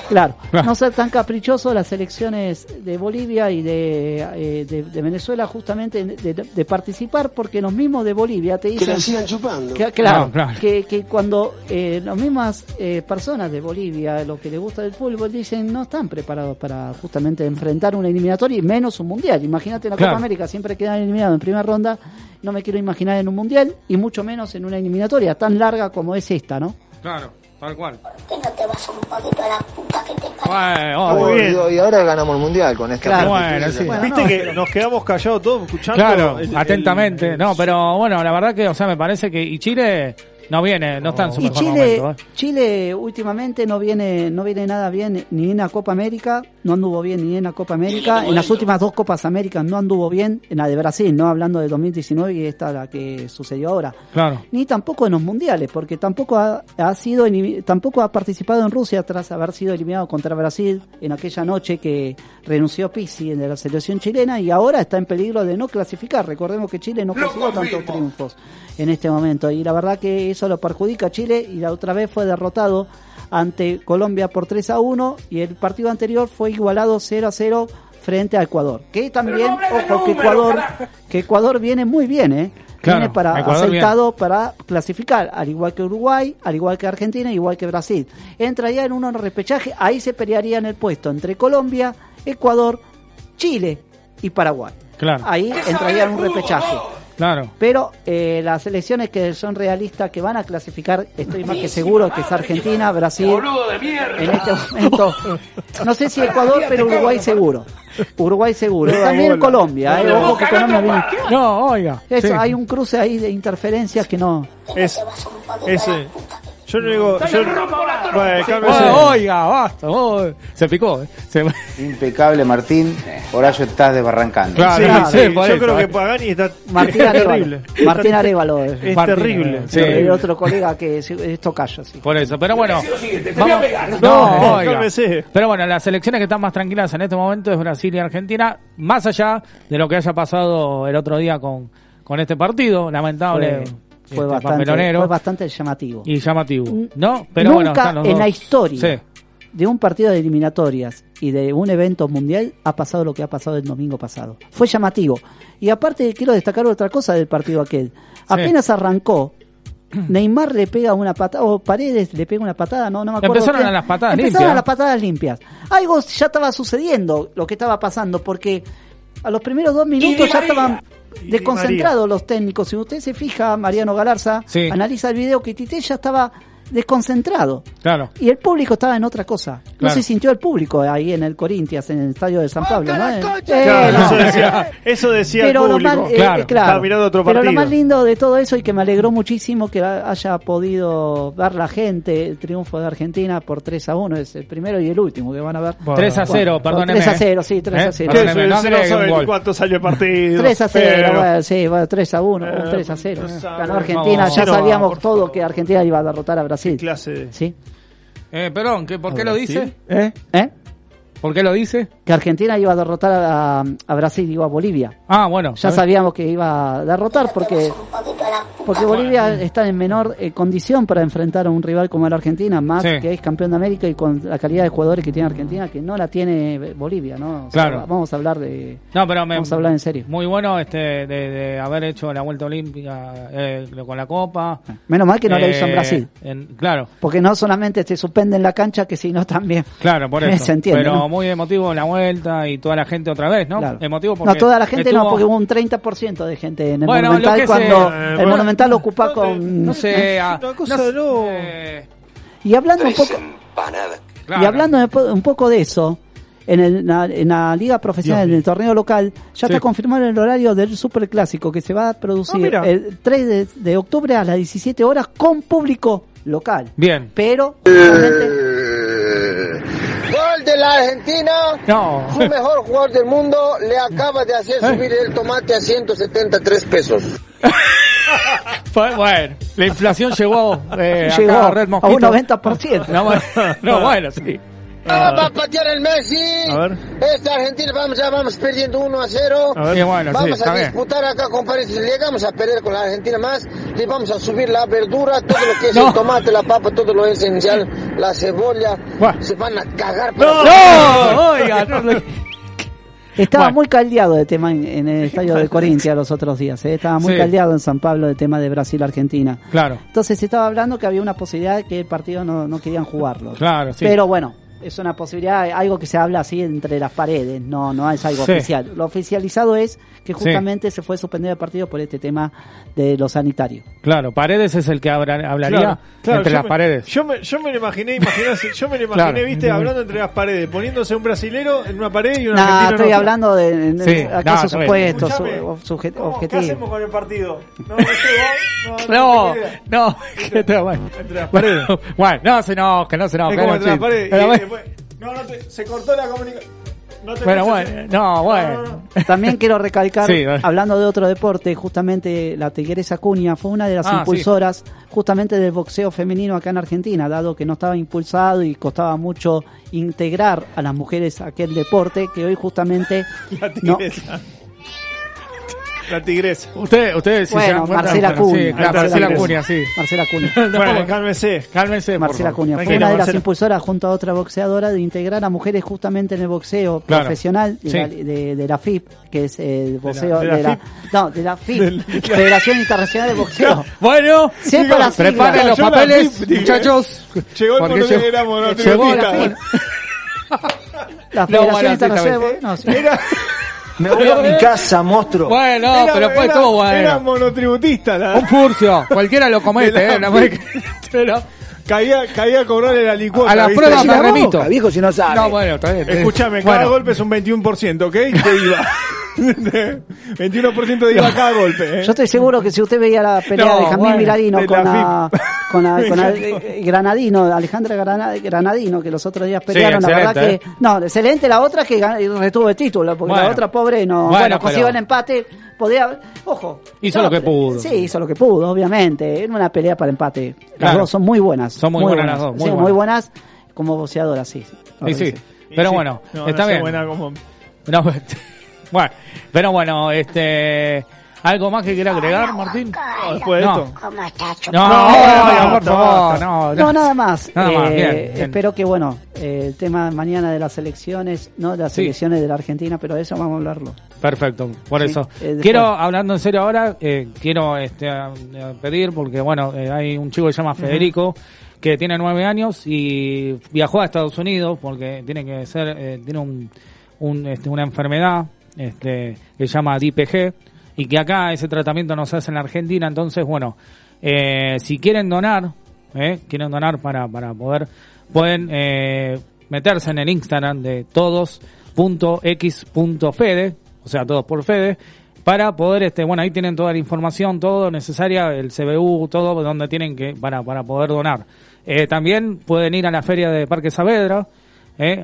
Claro, no ser tan caprichoso las elecciones de Bolivia y de, eh, de, de Venezuela justamente de, participar porque los mismos de Bolivia te dicen... la sigan chupando. Que- claro, No, claro. Que, que cuando eh, las mismas eh, personas de Bolivia, lo que les gusta del fútbol, dicen no están preparados para justamente enfrentar una eliminatoria y menos un mundial. Imagínate en la Claro. Copa América, siempre quedan eliminados en primera ronda. No me quiero imaginar en un mundial y mucho menos en una eliminatoria tan larga como es esta, ¿no? Claro, tal cual. ¿Por qué no te vas un poquito a la puta que te Bueno, Muy bien. Y ahora ganamos el mundial con esta Claro. Bueno, sí. Bueno, Viste no, que pero- nos quedamos callados todos escuchando. Claro, el- atentamente. el- no, pero bueno, la verdad que, o sea, me parece que y Chile no viene, no está en su Y mejor Chile, momento. ¿eh? Chile últimamente no viene, no viene nada bien ni en la Copa América, no anduvo bien ni en la Copa América, en las últimas dos Copas Américas no anduvo bien, en la de Brasil, no hablando de 2019 y esta la que sucedió ahora. Claro. Ni tampoco en los mundiales, porque tampoco ha, ha sido tampoco ha participado en Rusia tras haber sido eliminado contra Brasil en aquella noche que renunció Pizzi de la selección chilena y ahora está en peligro de no clasificar. Recordemos que Chile no consiguió tantos triunfos en este momento y la verdad que eso lo perjudica a Chile y la otra vez fue derrotado ante Colombia por 3 a 1 y el partido anterior fue igualado 0 a 0 frente a Ecuador. Que también, ojo, que Ecuador, que Ecuador viene muy bien, ¿eh? Claro, viene para Ecuador aceitado para clasificar, al igual que Uruguay, al igual que Argentina, igual que Brasil. Entraría en un repechaje, ahí se pelearía en el puesto entre Colombia, Ecuador, Chile y Paraguay. Claro, Ahí entraría en un repechaje. Claro. Pero eh, las elecciones que son realistas, que van a clasificar, estoy más que seguro que es Argentina, Brasil. En este momento, no sé si Ecuador, pero Uruguay seguro. Uruguay seguro. También. Colombia, eh, ojo que Colombia viene. No, oiga. Eso, sí. hay un cruce ahí de interferencias que no. Es, ese. Yo no digo. Yo, bueno. Oh, oiga, basta. oh, se picó. eh. Se- Impecable, Martín. Por eso estás desbarrancando. Claro, Sí, sí, sí, por yo eso, creo eh. que Pagani está Martín <laughs> es terrible. Martín Arevalo. Es, Es Martín, terrible. sí. el otro colega que es, es tocayo, sí. Por eso, pero bueno, vamos, No, no, oiga. cálmese. pero bueno, las selecciones que están más tranquilas en este momento es Brasil y Argentina, más allá de lo que haya pasado el otro día con, con este partido, lamentable, Fue, este, fue bastante, papelonero fue bastante llamativo. y llamativo, ¿no? Pero Nunca los en dos. la historia Sí, de un partido de eliminatorias y de un evento mundial ha pasado lo que ha pasado el domingo pasado. Fue llamativo. Y aparte quiero destacar otra cosa del partido aquel. Apenas arrancó, Neymar le pega una patada, o Paredes le pega una patada, no, no me acuerdo. Empezaron a las patadas Empezaron limpias. a las patadas limpias. Algo ya estaba sucediendo, lo que estaba pasando, porque a los primeros dos minutos ya estaban desconcentrados los técnicos. Si usted se fija, Mariano Galarza Sí. analiza el video que Tite ya estaba desconcentrado. claro. Y el público estaba en otra cosa. No Claro. se sintió el público ahí en el Corinthians, en el estadio de San Pablo. ¿no? Eh, Claro, no. eso decía, <laughs> eso decía Pero el lo público. más, eh, Claro. eh, claro. Estaba mirando otro Pero lo más lindo de todo eso y que me alegró muchísimo que haya podido ver la gente el triunfo de Argentina por 3 a 1. Es el primero y el último que van a ver. 3 a 0, Bueno, perdóneme. 3 a 0, sí, 3 a ¿Eh? 0. ¿Qué? Perdóneme, no no cuánto salió el partido. <laughs> 3 a 0, pero- bueno, sí, bueno, 3 a 1, Eh, 3 a 0. no sabe. Ganó Argentina, ya sabíamos todo que Argentina iba a derrotar a Brasil. Clase de... ¿Sí? Eh, perdón, ¿qué, ¿por qué lo dice? ¿Eh? ¿Eh? ¿Por qué lo dice? Que Argentina iba a derrotar a, a Brasil, digo a Bolivia. Ah, bueno. Ya sabíamos que iba a derrotar porque porque Bolivia está en menor eh, condición para enfrentar a un rival como la Argentina, más Sí. que es campeón de América y con la calidad de jugadores que tiene Argentina, que no la tiene eh, Bolivia, ¿no? O sea, Claro. vamos a hablar de... No, pero me, Vamos a hablar en serio. Muy bueno este de, de haber hecho la vuelta olímpica eh, con la Copa. Menos mal que no la hizo en Eh, Brasil. en- claro, Porque no solamente se suspende en la cancha, que sino también... claro, por <laughs> eso. Se entiende, Pero ¿no? Muy emotivo la vuelta y toda la gente otra vez, ¿no? Claro. Emotivo porque No, toda la gente no, porque hubo un 30% de gente en el Bueno, Monumental lo que cuando Eh, el bueno, Monumental lo ocupa no, con... No sé, ¿eh? Una cosa no sé, no. eh, Y hablando un poco... claro. Y hablando un po- un poco de eso, En, el- en la, en la liga profesional, Dios en el torneo local, ya Sí. está confirmado el horario del superclásico que se va a producir Ah, el 3 de, de octubre a las 17 horas con público local. Bien. Pero, Gol de la Argentina. No. Su mejor jugador del mundo le acaba de hacer subir el tomate a 173 pesos. Bueno, la inflación llegó, eh, acá Llegó a Red a Mosquito. un 90%. No, bueno, no, bueno, sí. Ah, va a patear el Messi. A ver. Esta Argentina vamos, ya vamos perdiendo 1 a 0. A ver. Sí, bueno, sí, vamos está a bien. disputar acá, compadre. Si llegamos a perder con la Argentina más, le vamos a subir la verdura, todo lo que es No. el tomate, la papa, todo lo esencial, la cebolla. Se van a cagar. No, pero- no, oiga, no lo- Estaba muy caldeado el tema en, en el estadio de Corintia los otros días. ¿eh? Estaba muy Sí. caldeado en San Pablo el tema de Brasil-Argentina. Claro, Entonces se estaba hablando que había una posibilidad de que el partido no, no querían jugarlo. claro, sí. Pero bueno, es una posibilidad, algo que se habla así entre las paredes, no, no es algo Sí. oficial. Lo oficializado es que Sí. justamente se fue suspendido el partido por este tema de lo sanitario. claro. Paredes es el que habla- hablaría Claro, claro, entre las me- paredes. Yo me, yo me lo imaginé, yo me lo imaginé, Claro. viste, hablando entre las paredes, poniéndose un brasilero en una pared y un No, argentino en estoy otra. hablando de, de- Sí, acaso no, está bien. supuestos, Escuchame, su- suje- ¿Cómo? ¿Qué hacemos con el partido? No, no No, no, <laughs> que te- bueno. Entre las paredes. Bueno, no se enoje, no se Es enoje. como no, entre las sí. paredes. Pero y bueno, después- no, no te- se cortó la comunicación. No te escucho, bueno, no, bueno. También quiero recalcar, Sí, bueno. hablando de otro deporte, justamente la Tigresa Cunha fue una de las Ah, impulsoras justamente del boxeo femenino acá en Argentina, dado que no estaba impulsado y costaba mucho integrar a las mujeres a aquel deporte, que hoy justamente La no, tigresa. La tigresa. Usted, usted sí se Bueno, dan cuenta, Marcela bueno, sí, Cunha. claro, Marcela Cunha, sí. Marcela Cunha. <laughs> Bueno, cálmese. Cálmense, por Marcela. Cunha fue una de las Marcela. impulsoras junto a otra boxeadora de integrar a mujeres justamente en el boxeo Claro. profesional de, Sí. la, de- de la FIP, que es el boxeo de de la la, FIP. no, de la FIP, Del- <laughs> Federación Internacional de Boxeo. <laughs> Bueno, preparen los la papeles, muchachos. Llegó el porque monogramo, no llegó la tributista. La No, Federación Internacional de Boxeo. Me voy a mi casa, monstruo. Bueno, era- pero después era- estuvo Era bueno. monotributista. La, Un furcio, <laughs> cualquiera lo comete, la- eh. la <laughs> pero caía, caía a cobrarle la licuota. a la ¿viste? prueba Sí, me remito. boca, viejo, si no sabe. No, bueno, está bien. Escúchame, Bueno, cada golpe es un 21%, ¿ok? De IVA. <laughs> 21% de IVA cada golpe, ¿eh? Yo estoy seguro que si usted veía la pelea No, de Jamín bueno, Milarino de con la la, con la, <laughs> con la- encantó. eh, Granadino, Alejandra Grana- Granadino, que los otros días pelearon, la excelente, verdad ¿eh? que, no, excelente la otra que retuvo el título, porque Bueno. la otra pobre no, Bueno, bueno, consiguió pero- el empate, podía, ojo. Hizo No, lo que pudo. Sí, hizo lo que pudo, obviamente, era una pelea para empate. Las Claro. dos son muy buenas. Son muy buenas las dos, muy Sí, buenas. muy buenas como boxeadoras, sí. Sí, sí. Y Pero sí. bueno, No, está no bien. buena como- No, <laughs> bueno, pero bueno, este. ¿Algo más que quiera agregar, Martín? No, después de No. esto. ¿Cómo está, Chupa? No, No, no, no, por no, favor, no. no, No, nada más. Nada más, Eh, bien, bien. Espero que, bueno, eh, el tema mañana de las elecciones, no de las Sí. elecciones de la Argentina, pero eso vamos a hablarlo. Perfecto, por Sí, eso. eh, quiero, hablando en serio ahora, eh, quiero este, a- a pedir, porque bueno, eh, hay un chico que se llama Federico, que tiene nueve años y viajó a Estados Unidos porque tiene que ser, eh, tiene un, un, este, una enfermedad este, que se llama DPG y que acá ese tratamiento no se hace en la Argentina, entonces bueno, eh, si quieren donar, eh, quieren donar para, para poder, pueden eh, meterse en el Instagram de todos.x.fede, o sea, todos por Fede, para poder, este, bueno, ahí tienen toda la información, todo necesaria, el CBU, todo donde tienen que, para, para poder donar. Eh, también pueden ir a la feria de Parque Saavedra,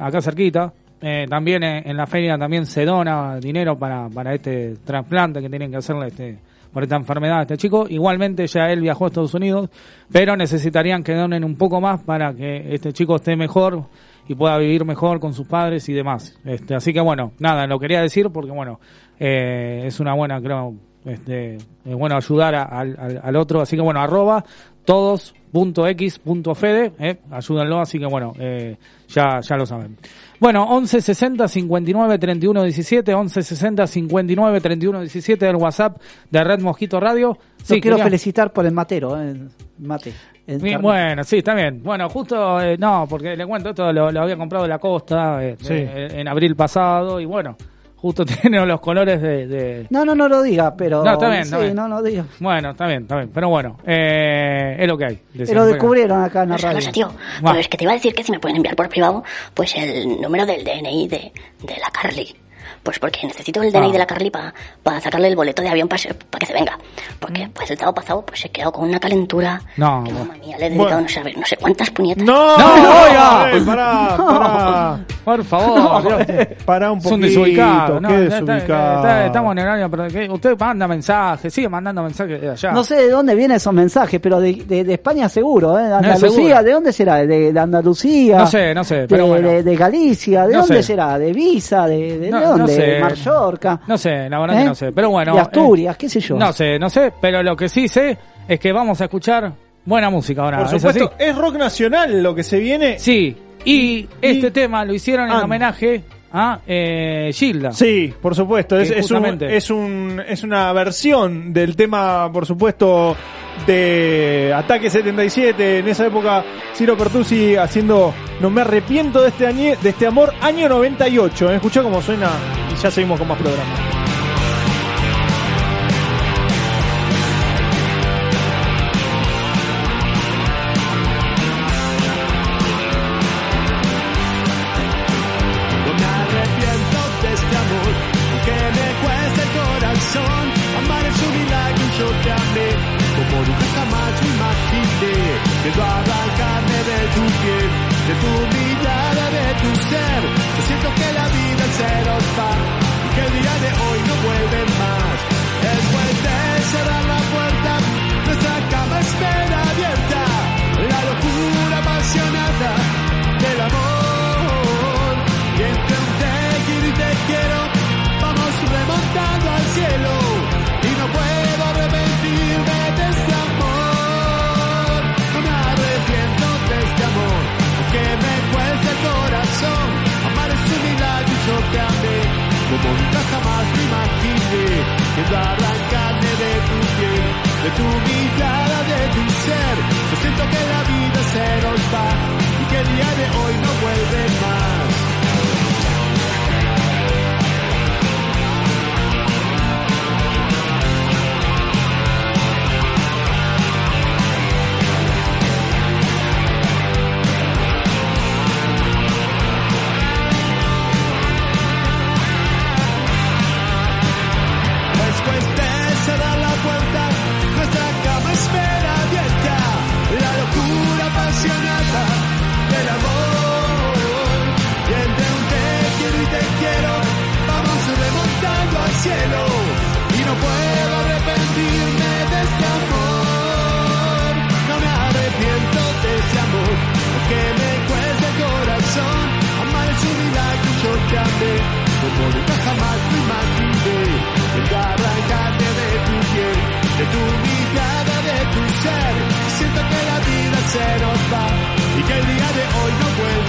acá cerquita. Eh, también eh, en la feria también se dona dinero para, para este trasplante que tienen que hacerle este, por esta enfermedad a este chico. Igualmente ya él viajó a Estados Unidos, pero necesitarían que donen un poco más para que este chico esté mejor y pueda vivir mejor con sus padres y demás. Este, así que bueno, nada, lo quería decir porque bueno, eh, es una buena, creo, este, es bueno ayudar al- al otro. Así que bueno, arroba todos.x.fede, eh, ayúdenlo, así que bueno, eh, ya, ya lo saben. Bueno, 11 60 59 31 17, 11 60 59 31 17 del WhatsApp de Red Mosquito Radio. Lo quiero quería- felicitar por el matero, eh, el mate. El bueno, sí, está bien. Bueno, justo, eh, no, porque le cuento esto, lo, lo había comprado de la costa eh, Sí. eh, en abril pasado y bueno, justo <laughs> tiene los colores de... de- No, no, no lo diga, pero. No, está bien, sí, está bien. no lo diga. Bueno, está bien, está bien. Pero bueno, eh, es lo que hay. Pero decimos. descubrieron acá en la No no radio. sé, tío. Pues que te iba a decir que si me pueden enviar por privado, pues el número del DNI de, de la Carly. Pues porque necesito el DNI Ah. de la Carly para sacarle el boleto de avión para que se venga. Porque pues el sábado pasado pues se quedó con una calentura. No, que, mamma mía, le he dedicado Bueno. no, sé, a ver, no sé cuántas puñetas. No, No, oiga. eh, pará, pará. Por favor, Dios. Pará un Son poquito. desubicados. No, qué está- está- desubicado. está- estamos en el año, pero que usted manda mensajes, sigue mandando mensajes de allá. No sé de dónde vienen esos mensajes, pero de, de, de España seguro, ¿eh? De No, Andalucía, seguro. ¿de dónde será? ¿De, de Andalucía? No sé, no sé, pero de, bueno. de, de Galicia, ¿de No dónde sé. será? ¿De Visa? ¿De, de No, no dónde? Sé. ¿De Mallorca? No sé, la verdad ¿Eh? que no sé. Pero bueno. De Asturias, eh, qué sé yo. No sé, no sé, pero lo que sí sé es que vamos a escuchar buena música ahora. Por ¿es supuesto, así? es rock nacional lo que se viene. Sí, y este tema lo hicieron en Ah. homenaje a eh, Gilda. Sí, por supuesto. Es, un, es, un, es una versión del tema, por supuesto, de Ataque 77. En esa época, Ciro Pertusi haciendo No me arrepiento de este, añe- de este amor, año 98. ¿eh? Escuchá cómo suena y ya seguimos con más programas. Mirada, de tu ser. Yo siento que la vida se nos va, y que el día de hoy no vuelve más. Después de cerrar la puerta, nuestra cama espera abierta. La locura apasionada del amor. Y entre un te quiero y te quiero, vamos remontando al cielo. Corazón. Un milagro y yo te amé, como nunca jamás me imaginé. Quiero arrancarme de tu piel, de tu mirada, de tu ser. Yo siento que la vida se nos va y que el día de hoy no vuelve más. Y no puedo arrepentirme de este amor. No me arrepiento de este amor, aunque me cueste el corazón. Amar es un milagro yo te amé, como nunca jamás me imaginé. El arrancarte de tu piel, de tu mirada, de tu ser. Siento que la vida se nos va y que el día de hoy no vuelve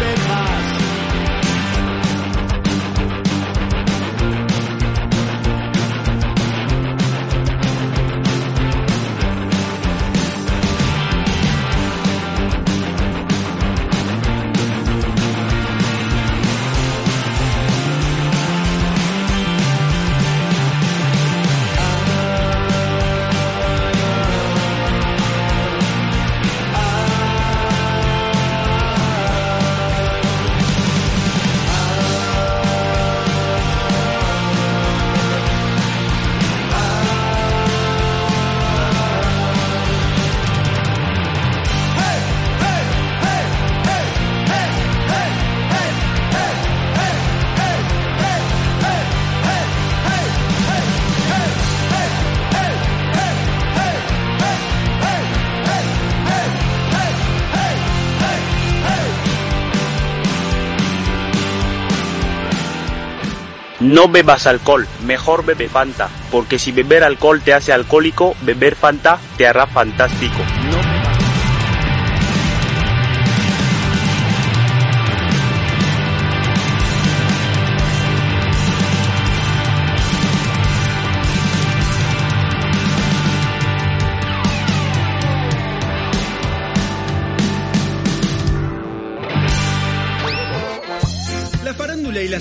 No bebas alcohol, mejor bebe Fanta, porque si beber alcohol te hace alcohólico, beber Fanta te hará fantástico.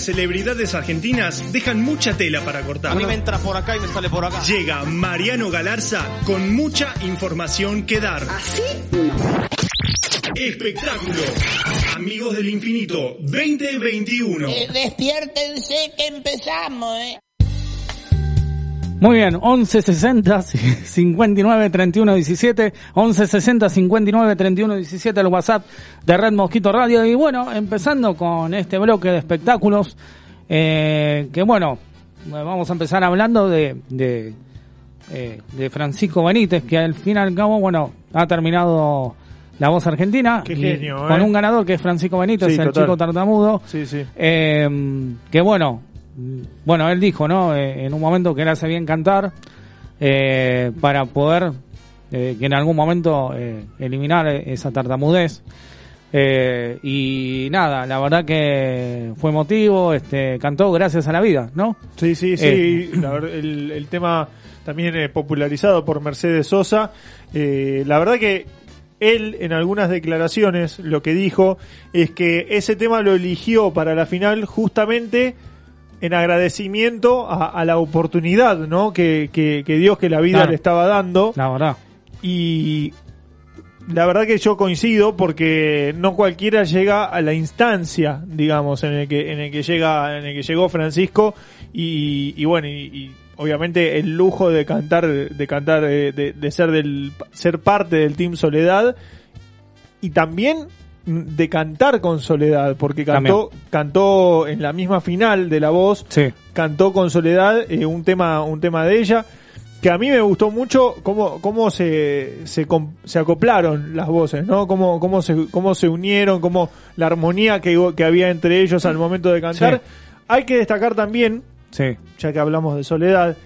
Celebridades argentinas dejan mucha tela para cortar. A mí me entra por acá y me sale por acá. Llega Mariano Galarza con mucha información que dar. ¿Así? Espectáculo. Amigos del Infinito 2021. Eh, despiértense que empezamos, ¿eh? Muy bien, 1160 59 31 17, 1160 59 31 17 el WhatsApp de Red Mosquito Radio y bueno, empezando con este bloque de espectáculos eh, que bueno, vamos a empezar hablando de de, eh, de Francisco Benítez que al fin y al cabo bueno ha terminado la voz argentina Qué genio, con ¿eh? un ganador que es Francisco Benítez, Sí, el total. chico tartamudo. Sí, sí. Eh, que bueno, bueno, él dijo, ¿no? Eh, en un momento que él hace bien cantar eh, para poder eh, que en algún momento eh, eliminar esa tartamudez. Y nada, la verdad que fue emotivo, este, cantó gracias a la vida, ¿no? Sí, sí, sí. La verdad, el, el tema también popularizado por Mercedes Sosa. La verdad que él en algunas declaraciones lo que dijo es que ese tema lo eligió para la final justamente en agradecimiento a, a la oportunidad ¿no? que, que, que Dios, que la vida Claro. le estaba dando. La verdad. Y la verdad que yo coincido porque no cualquiera llega a la instancia, digamos, en el que en el que llega, en el que llegó Francisco y, y bueno, y, y obviamente el lujo de cantar, de cantar, de, de ser del, ser parte del Team Soledad y también de cantar con Soledad, porque cantó, cantó en la misma final de la voz, cantó con Soledad eh, un tema, un tema de ella que a mí me gustó mucho cómo, cómo se, se, se acoplaron las voces, ¿no? Cómo, cómo, se, cómo se unieron, cómo la armonía que, que había entre ellos al momento de cantar. Sí. Hay que destacar también, Sí. ya que hablamos de Soledad,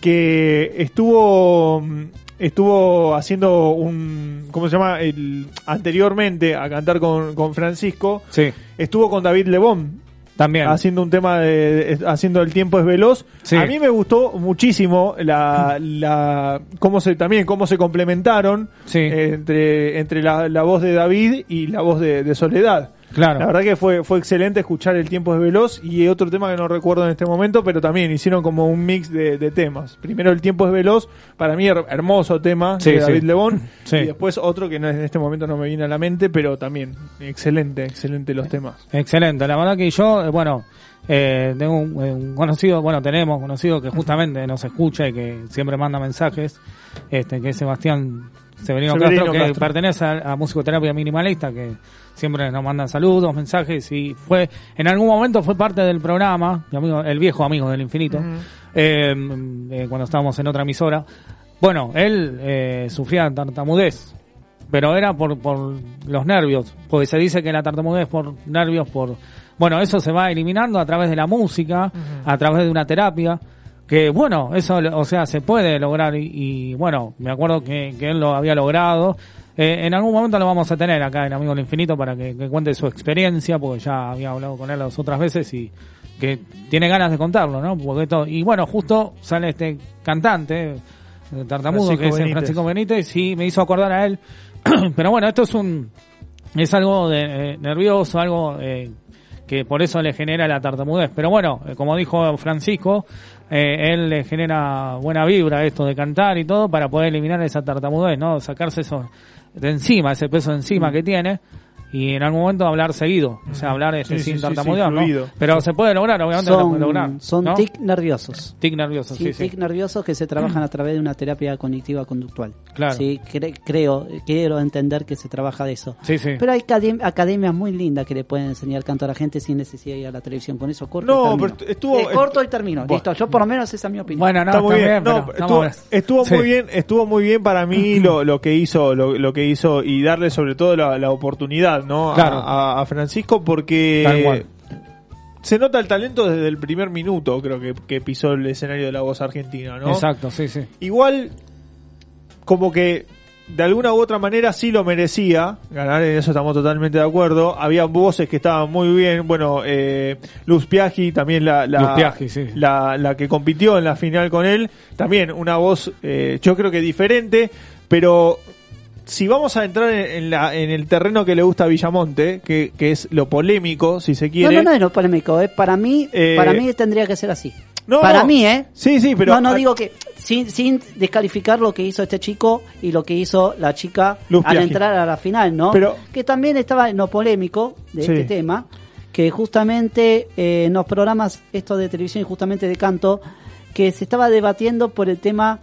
que estuvo mm, estuvo haciendo un ¿cómo se llama? el anteriormente a cantar con, con Francisco Sí. estuvo con David Lebón También. haciendo un tema de haciendo el tiempo es veloz Sí. a mí me gustó muchísimo la, la cómo se también cómo se complementaron eh, entre entre la, la voz de David y la voz de, de Soledad Claro. la verdad que fue fue excelente escuchar el tiempo es veloz y otro tema que no recuerdo en este momento pero también hicieron como un mix de, de temas primero el tiempo es veloz para mí her- hermoso tema Sí, de David sí. Lebón <laughs> Sí. y después otro que no, en este momento no me viene a la mente pero también excelente excelente los temas Excelente, la verdad que yo, eh, bueno, eh, tengo un, eh, un conocido, bueno, tenemos un conocido que justamente nos escucha y que siempre manda mensajes, este, que es Sebastián Severino, Severino Castro, que Castro. pertenece a, a Musicoterapia Minimalista, que siempre nos manda saludos, mensajes, y fue, en algún momento fue parte del programa, mi amigo, el viejo amigo del infinito, eh, eh, cuando estábamos en otra emisora. Bueno, él eh, sufría tartamudez, pero era por, por los nervios, porque se dice que la tartamudez por nervios, por... Bueno, eso se va eliminando a través de la música, a través de una terapia, que bueno, eso, o sea, se puede lograr y, y, bueno, me acuerdo que, que él lo había logrado. Eh, en algún momento lo vamos a tener acá en Amigo del Infinito para que, que cuente su experiencia, porque ya había hablado con él las otras veces y que tiene ganas de contarlo, ¿no? Porque esto, y bueno, justo sale este cantante, eh, tartamudo, Francisco que es Benítez. Francisco Benítez, y me hizo acordar a él. <clears throat> Pero bueno, esto es un, es algo de, eh, nervioso, algo eh, que por eso le genera la tartamudez. Pero bueno, eh, como dijo Francisco, eh, él le genera buena vibra esto de cantar y todo para poder eliminar esa tartamudez, ¿no? Sacarse eso de encima, ese peso de Mm. encima que tiene. Y en algún momento hablar seguido, o sea, hablar este, Sí, sin sí, tartamudear, sí, ¿no? Pero se puede lograr, obviamente se puede Son, lograr. son ¿no? tic nerviosos. Tic nerviosos, sí, sí. tic nerviosos que se trabajan a través de una terapia cognitiva conductual. Claro. Sí, cre- creo, quiero entender que se trabaja de eso. Sí, sí. Pero hay academ- academias muy lindas que le pueden enseñar canto a la gente sin necesidad de ir a la televisión. Con eso corto No, y termino. pero estuvo- Eh, corto y termino. Bueno. Listo, yo por lo menos esa es mi opinión. Bueno, no, está muy bien, bien, no, pero estuvo, estuvo muy bien, estuvo muy bien para mí lo, lo que hizo, lo, lo que hizo y darle sobre todo la, la oportunidad, ¿no? A- Claro. A, a Francisco porque Tal cual. se nota el talento desde el primer minuto, creo que, que pisó el escenario de la voz argentina, ¿no? Exacto, sí, sí. Igual, como que de alguna u otra manera sí lo merecía ganar, en eso estamos totalmente de acuerdo. Había voces que estaban muy bien. Bueno, eh, Luz Piaggi, también la, la, Luz Piaggi, sí. la, la que compitió en la final con él, también una voz, eh, yo creo que diferente, pero si vamos a entrar en, la, en el terreno que le gusta a Villamonte, que, que es lo polémico, si se No, quiere. no, no es lo polémico. eh. Para mí, Eh, para mí tendría que ser así. No, para no. mí, ¿eh? Sí, sí, pero. no, no digo que sin, sin descalificar lo que hizo este chico y lo que hizo la chica Luz al entrar a la final, ¿no? Pero- que también estaba en lo polémico de Sí. este tema, que justamente eh, en los programas estos de televisión y justamente de canto, que se estaba debatiendo por el tema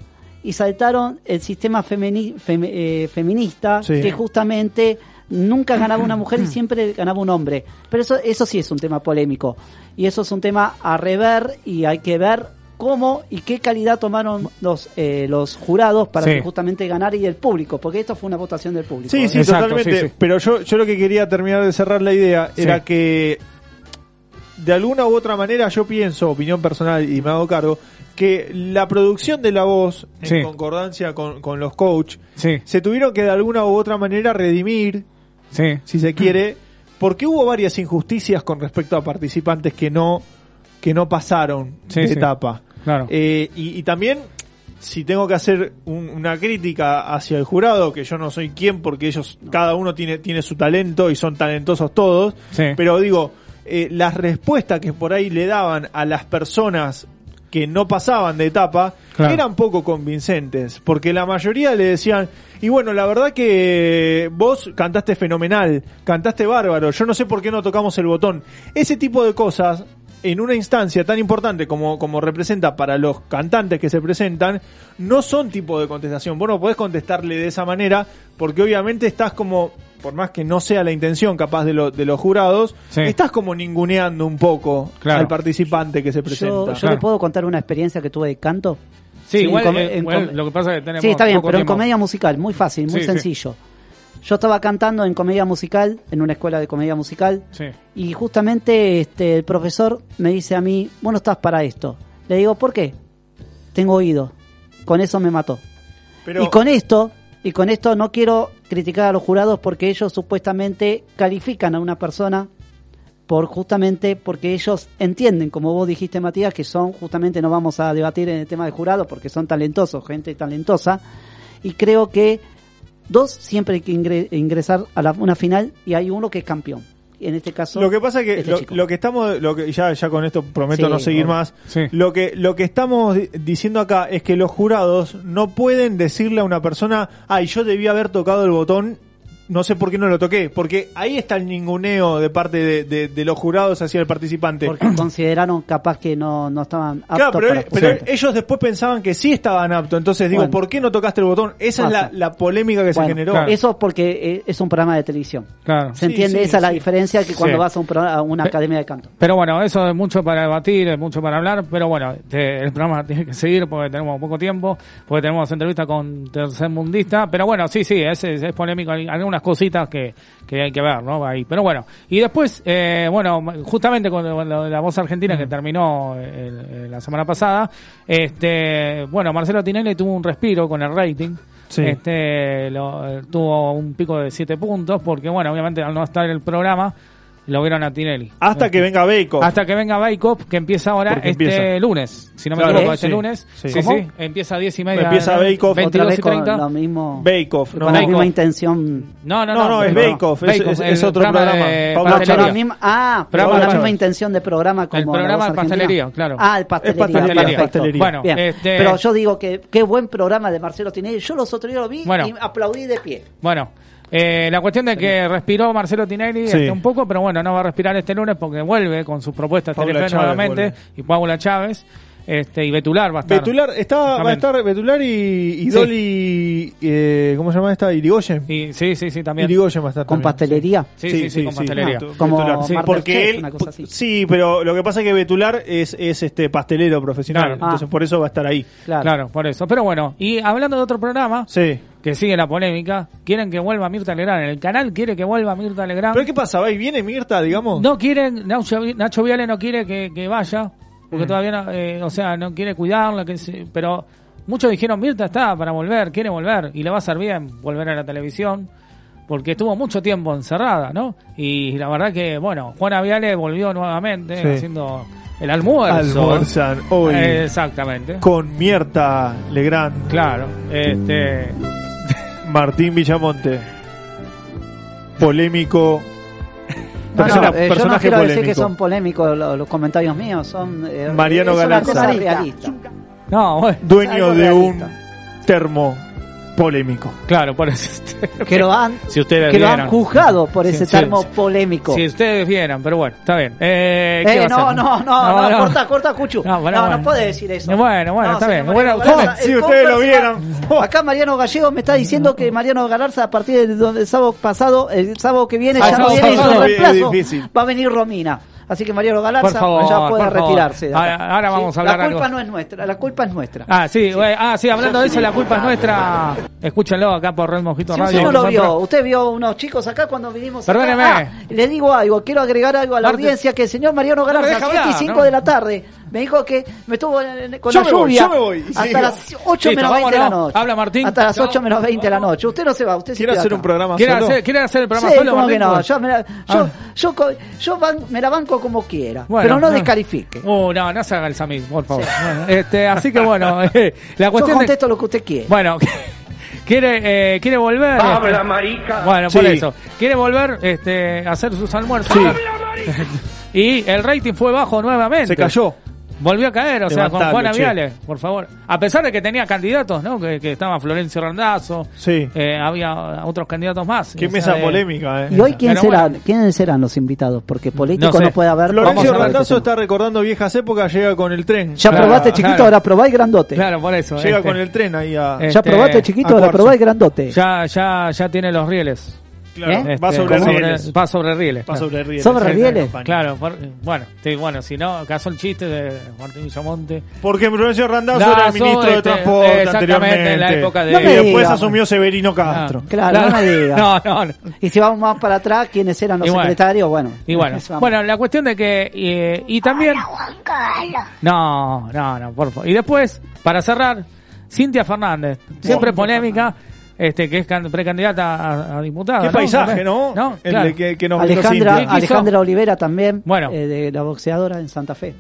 y saltaron el sistema femeni- fem- eh, feminista, Sí. que justamente nunca ganaba una mujer y <clears throat> siempre ganaba un hombre. Pero eso, eso sí es un tema polémico. Y eso es un tema a rever y hay que ver cómo y qué calidad tomaron los eh, los jurados para Sí. que justamente ganar y el público, porque esto fue una votación del público. Sí, ¿eh? sí, totalmente. Pero yo, yo lo que quería terminar de cerrar la idea Sí. era que de alguna u otra manera yo pienso, opinión personal y me hago cargo, que la producción de la voz, en concordancia con, con los coach, Sí. se tuvieron que de alguna u otra manera redimir, Sí. si se quiere, porque hubo varias injusticias con respecto a participantes que no, que no pasaron de etapa. Claro. Eh, y, y también, si tengo que hacer un- una crítica hacia el jurado, que yo no soy quien, porque ellos, cada uno tiene, tiene su talento y son talentosos todos, pero digo, eh, las respuestas que por ahí le daban a las personas que no pasaban de etapa Claro. eran poco convincentes, porque la mayoría le decían, y bueno, la verdad que vos cantaste fenomenal, cantaste bárbaro, yo no sé por qué no tocamos el botón. Ese tipo de cosas, en una instancia tan importante como, como representa para los cantantes que se presentan, no son tipo de contestación. Vos no podés contestarle de esa manera, porque obviamente estás como, por más que no sea la intención capaz de, lo- de los jurados, Sí. estás como ninguneando un poco Claro. al participante que se Yo, presenta. yo le puedo contar una experiencia que tuve de canto. Sí, en igual, eh, igual lo que pasa es que tenemos Sí, está bien, poco pero en comedia musical, muy fácil, muy Sí, sí. sencillo. Yo estaba cantando en comedia musical, en una escuela de comedia musical, Sí. y justamente este, el profesor me dice a mí, vos no estás para esto. Le digo, ¿por qué? Tengo oído. Con eso me mató. Pero- Y con esto, y con esto no quiero criticar a los jurados porque ellos supuestamente califican a una persona por justamente porque ellos entienden, como vos dijiste Matías, que son justamente no vamos a debatir en el tema de jurado porque son talentosos, gente talentosa, y creo que dos siempre hay que ingre- ingresar a la, una final y hay uno que es campeón. En este caso, Lo que pasa es que este lo, que estamos, lo que ya, ya con esto prometo Sí, no seguir más. Lo que lo que estamos di- diciendo acá es que los jurados no pueden decirle a una persona, ay, yo debía haber tocado el botón, no sé por qué no lo toqué, porque ahí está el ninguneo de parte de, de- de los jurados hacia el participante. porque <clears throat> consideraron capaz que no, no estaban aptos Claro, pero, para él- pero presente. ellos después pensaban que sí estaban aptos. Entonces digo, Bueno. ¿por qué no tocaste el botón? Esa es la, la polémica que se generó. Eso porque eh, es un programa de televisión. Claro. ¿Se entiende? sí, Esa es la diferencia que cuando Sí. vas a, un programa- a una academia de canto. Pero bueno, eso es mucho para debatir, es mucho para hablar, pero bueno, te- el programa tiene que seguir porque tenemos poco tiempo, porque tenemos entrevista con Tercer Mundista, pero bueno, sí, sí, es, es, es polémico, hay algunas cositas que, que hay que ver, ¿no? Ahí. Pero bueno, y después, eh, bueno, justamente con de la voz argentina que terminó eh, el- la semana pasada, este, bueno, Marcelo Tinelli tuvo un respiro con el rating. Sí. Este lo- eh, tuvo un pico de 7 puntos porque bueno, obviamente al no estar en el programa lo vieron a Tinelli. Hasta que venga Bacon. Hasta que venga Bake Off, que empieza ahora Porque este empieza. lunes. Si no me Claro, equivoco, este sí, lunes. sí. Sí, sí. Empieza a 10 y media. Empieza ¿no? Bake Off. 22 Otra vez y con 30. lo mismo. Bake Off, no, con la Bake misma Off. intención. No, no, No, no. no, es Bake Off, es- es- es otro programa. de Paula No, pastelería. con la misma, ah, pero Programa con la de- misma intención de programa como El programa de pastelería, claro. Ah, el pastelería. Es pastelería, perfecto. pastelería. Bueno, Bien. este- Pero yo digo que qué buen programa de Marcelo Tinelli. Yo los otros días lo vi Bueno. y aplaudí de pie. Bueno, eh, la cuestión de que respiró Marcelo Tinelli Sí. este, un poco, pero bueno, no va a respirar este lunes porque vuelve con sus propuestas Telefe nuevamente vuelve. y Paula Chávez. Este, y Betular va a estar. Betular, está, va a estar Betular y, y Sí. Dolly, eh, ¿cómo se llama esta? Irigoyen. Y, sí, sí, sí, también. Irigoyen va a estar Con también. pastelería. Sí, sí, sí, con pastelería. Betu- Como Betular. Sí, porque él, una cosa así. sí, pero lo que pasa es que Betular es, es este pastelero profesional, Claro. entonces Ah. por eso va a estar ahí. Claro. Claro, por eso. Pero bueno, y hablando de otro programa, Sí. Que sigue la polémica, quieren que vuelva Mirta Legrand. El canal quiere que vuelva Mirta Legrand. Pero ¿qué pasa? ¿Va y viene Mirta, digamos? No quieren, Nacho, Nacho Viale no quiere que, que vaya, porque Mm. todavía no, eh, o sea, no quiere cuidarla, que se- pero muchos dijeron Mirta está para volver, quiere volver, y le va a ser bien volver a la televisión, porque estuvo mucho tiempo encerrada, ¿no? Y la verdad que, bueno, Juana Viale volvió nuevamente Sí. haciendo el almuerzo. Almorzan hoy Eh, exactamente. con Mirta Legrand. Claro, este... Martín Villamonte. Polémico. No, no, eh, yo no quiero decir polémico. que son polémicos lo- los, comentarios míos, son eh, Mariano Galarza. No, bueno. Dueño de realista. un termo polémico. Claro, por eso. <laughs> Que lo han, <laughs> Si ustedes que lo han juzgado por ese sí, termo sí. polémico. Si ustedes vieran, pero bueno, está bien. Eh, ¿qué Eh, no, no, no, no, corta, corta, Cuchu. No, No, bueno, no, puede decir eso. Bueno, bueno, No, está bien. Mariano Bueno, Galarza, si ustedes lo vieran. Acá Mariano Gallego me está diciendo que Mariano Galarza a partir del do- del sábado pasado, el sábado que viene, Ah, ya no viene su reemplazo va a venir Romina. Así que Mariano Galarza favor, ya puede retirarse. Ahora- ahora vamos a hablar La culpa algo. no es nuestra, la culpa es nuestra. Ah, sí, güey, ah, sí, hablando de eso, la culpa es nuestra. Escúchenlo acá por Red Mojito Radio. usted no lo vio, usted vio unos chicos acá cuando vinimos. acá. Perdóneme. Ah, le digo algo, quiero agregar algo a la Marte- audiencia que el señor Mariano No Galarza, 7 y hablar, 5 ¿no? de la tarde, me dijo que me estuvo en- con Yo la me voy, lluvia yo me voy. hasta Sí, las 8 Listo, menos 20 de la noche. Habla Martín. Hasta las Chao. 8 menos 20 de la noche. Usted no se va, usted se ¿Quiere hacer acá. un programa ¿Quiere solo? hacer, ¿Quiere hacer el programa Sí, solo, ¿cómo que no? Yo, me la, yo, Ah. yo, co- yo ban- me la banco como quiera, Bueno, pero no no. descalifique. Uh, no, no se haga el Samir, por favor. Bueno, este, así que bueno, <laughs> eh, la Yo cuestión de... contesto lo que usted quiere. Bueno, <laughs> quiere, eh, quiere volver. este, marica! Bueno, por Sí. eso. Quiere volver este, a hacer sus almuerzos. <laughs> y el rating fue bajo nuevamente. Se cayó. Volvió a caer, o sea, con Juana che. Viale, por favor. A pesar de que tenía candidatos, ¿no? Que, que estaba Florencio Randazzo, Sí. eh, había otros candidatos más. Qué mesa de- polémica, eh. ¿Y hoy quién Pero será, bueno. quiénes serán los invitados? Porque político No puede haber. Florencio Randazzo este está recordando viejas épocas, llega con el tren. Ya Claro, probaste chiquito, claro. ahora probá el grandote. Claro, por eso. Llega este, con el tren ahí a... Ya Este, probaste chiquito, a ahora probá el grandote. Ya, ya, ya tiene los rieles. Claro, ¿Eh? va Este, sobre sobre- rieles. Va sobre rieles. Va sobre rieles. ¿Sobre rieles? Claro, por- bueno, sí, bueno, si no, acaso el chiste de Martín Villamonte. Porque Florencio Randazzo Randazzo, era ministro de este, Transporte exactamente, anteriormente. en la época de- No y después diga. asumió Severino Castro. Claro, no me diga. <laughs> No, no, no. Y si vamos más para atrás, ¿quiénes eran los Y bueno. secretarios? Bueno. Y bueno, <laughs> bueno, la cuestión de que eh, y también no, no, no, por favor. Y después, para cerrar, Cintia Fernández, siempre polémica, este que es can- precandidata a, a diputada. Qué ¿no? paisaje, ¿no? No, El claro. de que, que nos Alejandra. Alejandra Olivera también, Bueno. eh, de la boxeadora en Santa Fe.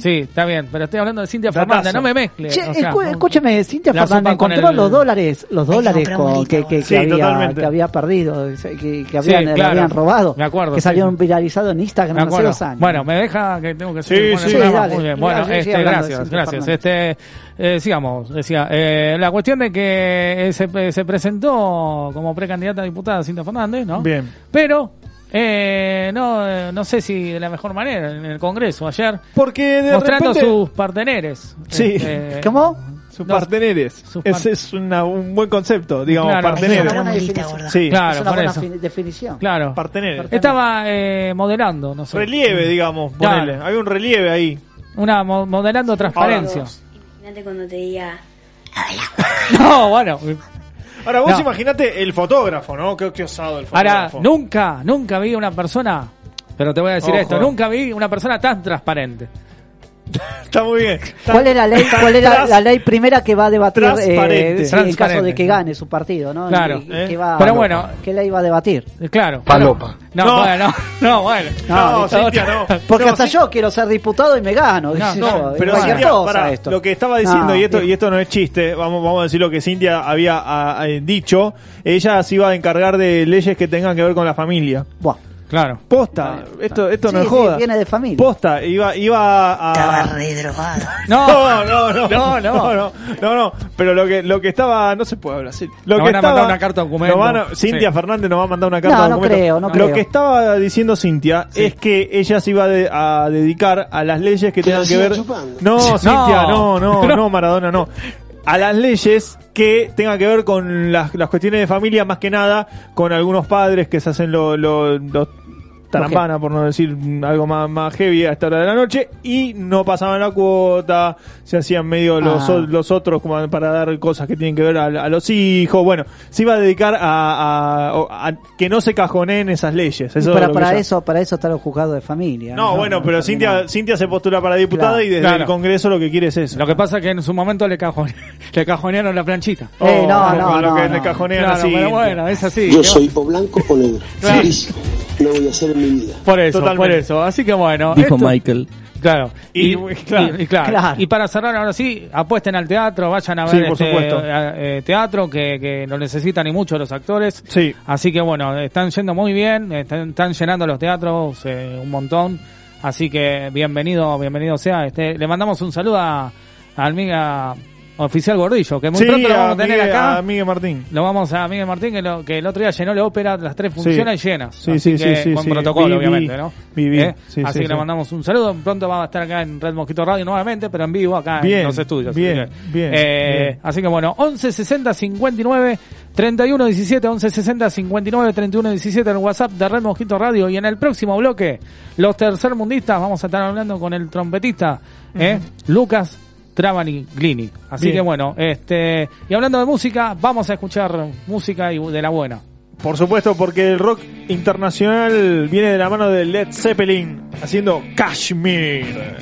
Sí, está bien, pero estoy hablando de Cintia. Fernández, no me mezcle. Che, o sea, escúcheme, Cintia Fernández encontró el- los dólares, los dólares con, que, que, que Sí, había, totalmente. que había perdido, que, habían, le claro. habían robado, Me acuerdo, que sí. salieron viralizados en Instagram hace dos años. Bueno, me deja que tengo que Sí, seguir sí. programa. dale. Muy bien. Bueno, este, gracias, gracias. Este, eh, sigamos, decía, eh, la cuestión de que eh, se, se presentó como precandidata a diputada Cintia Fernández, ¿no? Bien. Pero eh, no, no sé si de la mejor manera en el Congreso ayer, Porque de mostrando repente... sus parteneres. Sí. Este, ¿Cómo? Sus No, parteneres. sus Ese es una- un buen concepto, digamos, Claro. Es una parteneres. buena definición. Sí, Claro, es una buena eso. definición. Claro. parteneres. Estaba eh, modelando, no sé. Relieve, digamos, Claro. ponele. Hay un relieve ahí. Una mo- modelando transparencia. Imagínate cuando te diga. <laughs> No, bueno. Ahora vos No. imaginate el fotógrafo, ¿no? Qué, qué osado el Ahora, fotógrafo. nunca, nunca vi una persona, pero te voy a decir Ojo. esto, nunca vi una persona tan transparente. <laughs> Está muy bien. ¿Cuál es la ley, cuál es la, ley primera que va a debatir eh, sí, en caso de que gane su partido, ¿no? Claro. ¿Y- ¿Eh? qué va- Pero bueno. ¿Qué ley va a debatir? Eh, Claro. Palopa. No, No. bueno, no, <laughs> bueno. No, Cintia, no. Porque No, hasta yo quiero ser diputado y me gano. No, no, yo, Pero Cintia, pará, esto. lo que estaba diciendo, No, y esto y esto no es chiste, vamos, vamos a decir lo que Cintia había ah, eh, dicho, ella se iba a encargar de leyes que tengan que ver con la familia. buah. Claro. Posta, esto, esto no Sí, es sí, joda. viene de familia. Posta, iba, iba a... Estaba re drogado. <laughs> No, No, no, no, No, no. no, no, no, no, pero lo que, lo que estaba, no se puede hablar así. Lo Nos que van a mandar una carta documento. van a- Cintia Sí. Fernández nos va a mandar una carta No, no documento. creo, no Lo creo. que estaba diciendo Cintia es que ella se iba a, de- a dedicar a las leyes que tengan que ver. chupando. <laughs> No, Cintia, no, no, <laughs> No. no, Maradona, no. A las leyes que tengan que ver con las, las cuestiones de familia, más que nada, con algunos padres que se hacen lo, lo, lo tarambana, por no decir algo más, más heavy a esta hora de la noche, y no pasaban la cuota, se hacían medio los, Ah. los otros como para dar cosas que tienen que ver a, a los hijos, bueno, se iba a dedicar a, a- a que no se cajoneen esas leyes. Eso es para eso para eso está los juzgados de familia. No, bueno, pero Cintia, Cintia se postula para diputada Claro. y desde Claro. el Congreso lo que quiere es eso. Lo que pasa es que en su momento le, cajone- <laughs> le cajonearon la planchita. Eh, no, Oh, no, lo no, que no. le cajonean Claro, así. pero bueno, es así. Yo ¿qué soy o blanco o negro. Claro. Gris no voy a hacer en mi vida. va- Por eso, Totalmente. por eso. Así que bueno. Dijo esto- Michael. Claro. Y- Y, claro. y- claro. Claro. Y para cerrar ahora sí, apuesten al teatro, vayan a ver Sí, por este, supuesto. eh, eh, teatro que, que lo necesitan y mucho los actores. Sí. Así que bueno, están yendo muy bien, están, están llenando los teatros eh, un montón. Así que bienvenido, bienvenido sea. Este, le mandamos un saludo a, a amiga oficial Gordillo, que muy Sí, pronto lo vamos a tener Miguel- acá. a Miguel Martín. Lo vamos a Miguel Martín, que, lo- que el otro día llenó la ópera, las tres funciones llenas. Sí, Así sí, que, sí, sí, con sí. protocolo, Vi, vi, obviamente, ¿no? vi, vi. ¿Eh? Sí, Así sí, que le sí. mandamos un saludo. Pronto va a estar acá en Red Mosquito Radio nuevamente, pero en vivo acá Bien, en los estudios. bien, así que, bien, eh, bien. Así que bueno, 11 60 59 31 17, 11 60 59 31 17 en el WhatsApp de Red Mosquito Radio. Y en el próximo bloque, los tercermundistas, vamos a estar hablando con el trompetista, ¿eh? Lucas Travaglini. Así Bien. que bueno, este, y hablando de música, vamos a escuchar música y de la buena. Por supuesto, porque el rock internacional viene de la mano de Led Zeppelin haciendo Kashmir.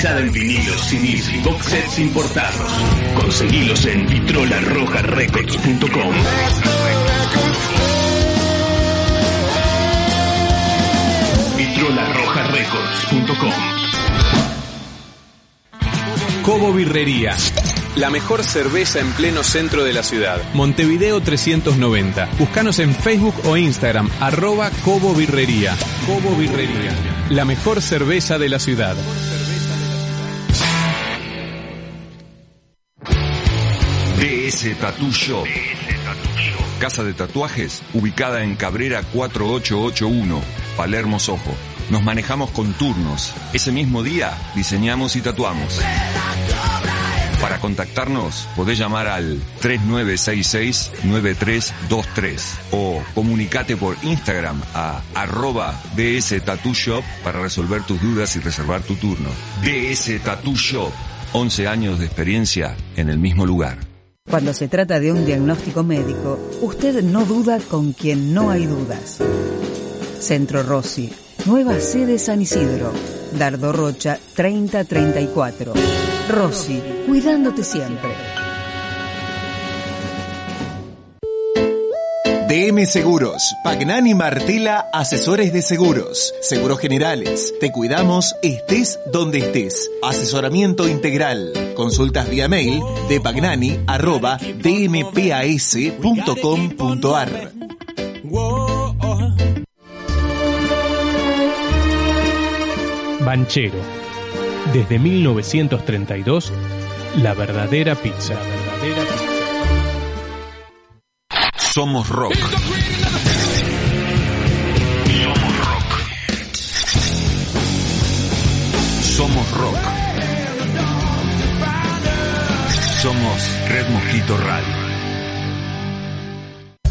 Especializada en vinilos, CDs y box sets importados. Conseguilos en vitrolarrojarecords.com. vitrolarrojarecords.com. Cobo Birrería. La mejor cerveza en pleno centro de la ciudad. Montevideo 390. Búscanos en Facebook o Instagram, arroba Cobo Birrería. Cobo Birrería. La mejor cerveza de la ciudad. Tattoo Shop. Casa de tatuajes ubicada en Cabrera 4881, Palermo Sojo. Nos manejamos con turnos. Ese mismo día diseñamos y tatuamos. Para contactarnos podés llamar al 3966-9323 o comunicate por Instagram a arroba DS Tattoo Shop para resolver tus dudas y reservar tu turno. DS Tattoo Shop, 11 años de experiencia en el mismo lugar. Cuando se trata de un diagnóstico médico, usted no duda con quien no hay dudas. Centro Rossi, nueva sede San Isidro, Dardo Rocha 3034. Rossi, cuidándote siempre. DM Seguros, Pagnani Martela, asesores de seguros, seguros generales. Te cuidamos, estés donde estés. Asesoramiento integral. Consultas vía mail de pagnani arroba dmpas.com.ar. Banchero. Desde 1932, la verdadera pizza. La verdadera pizza. Somos rock. Somos rock. Somos Red Mosquito Radio.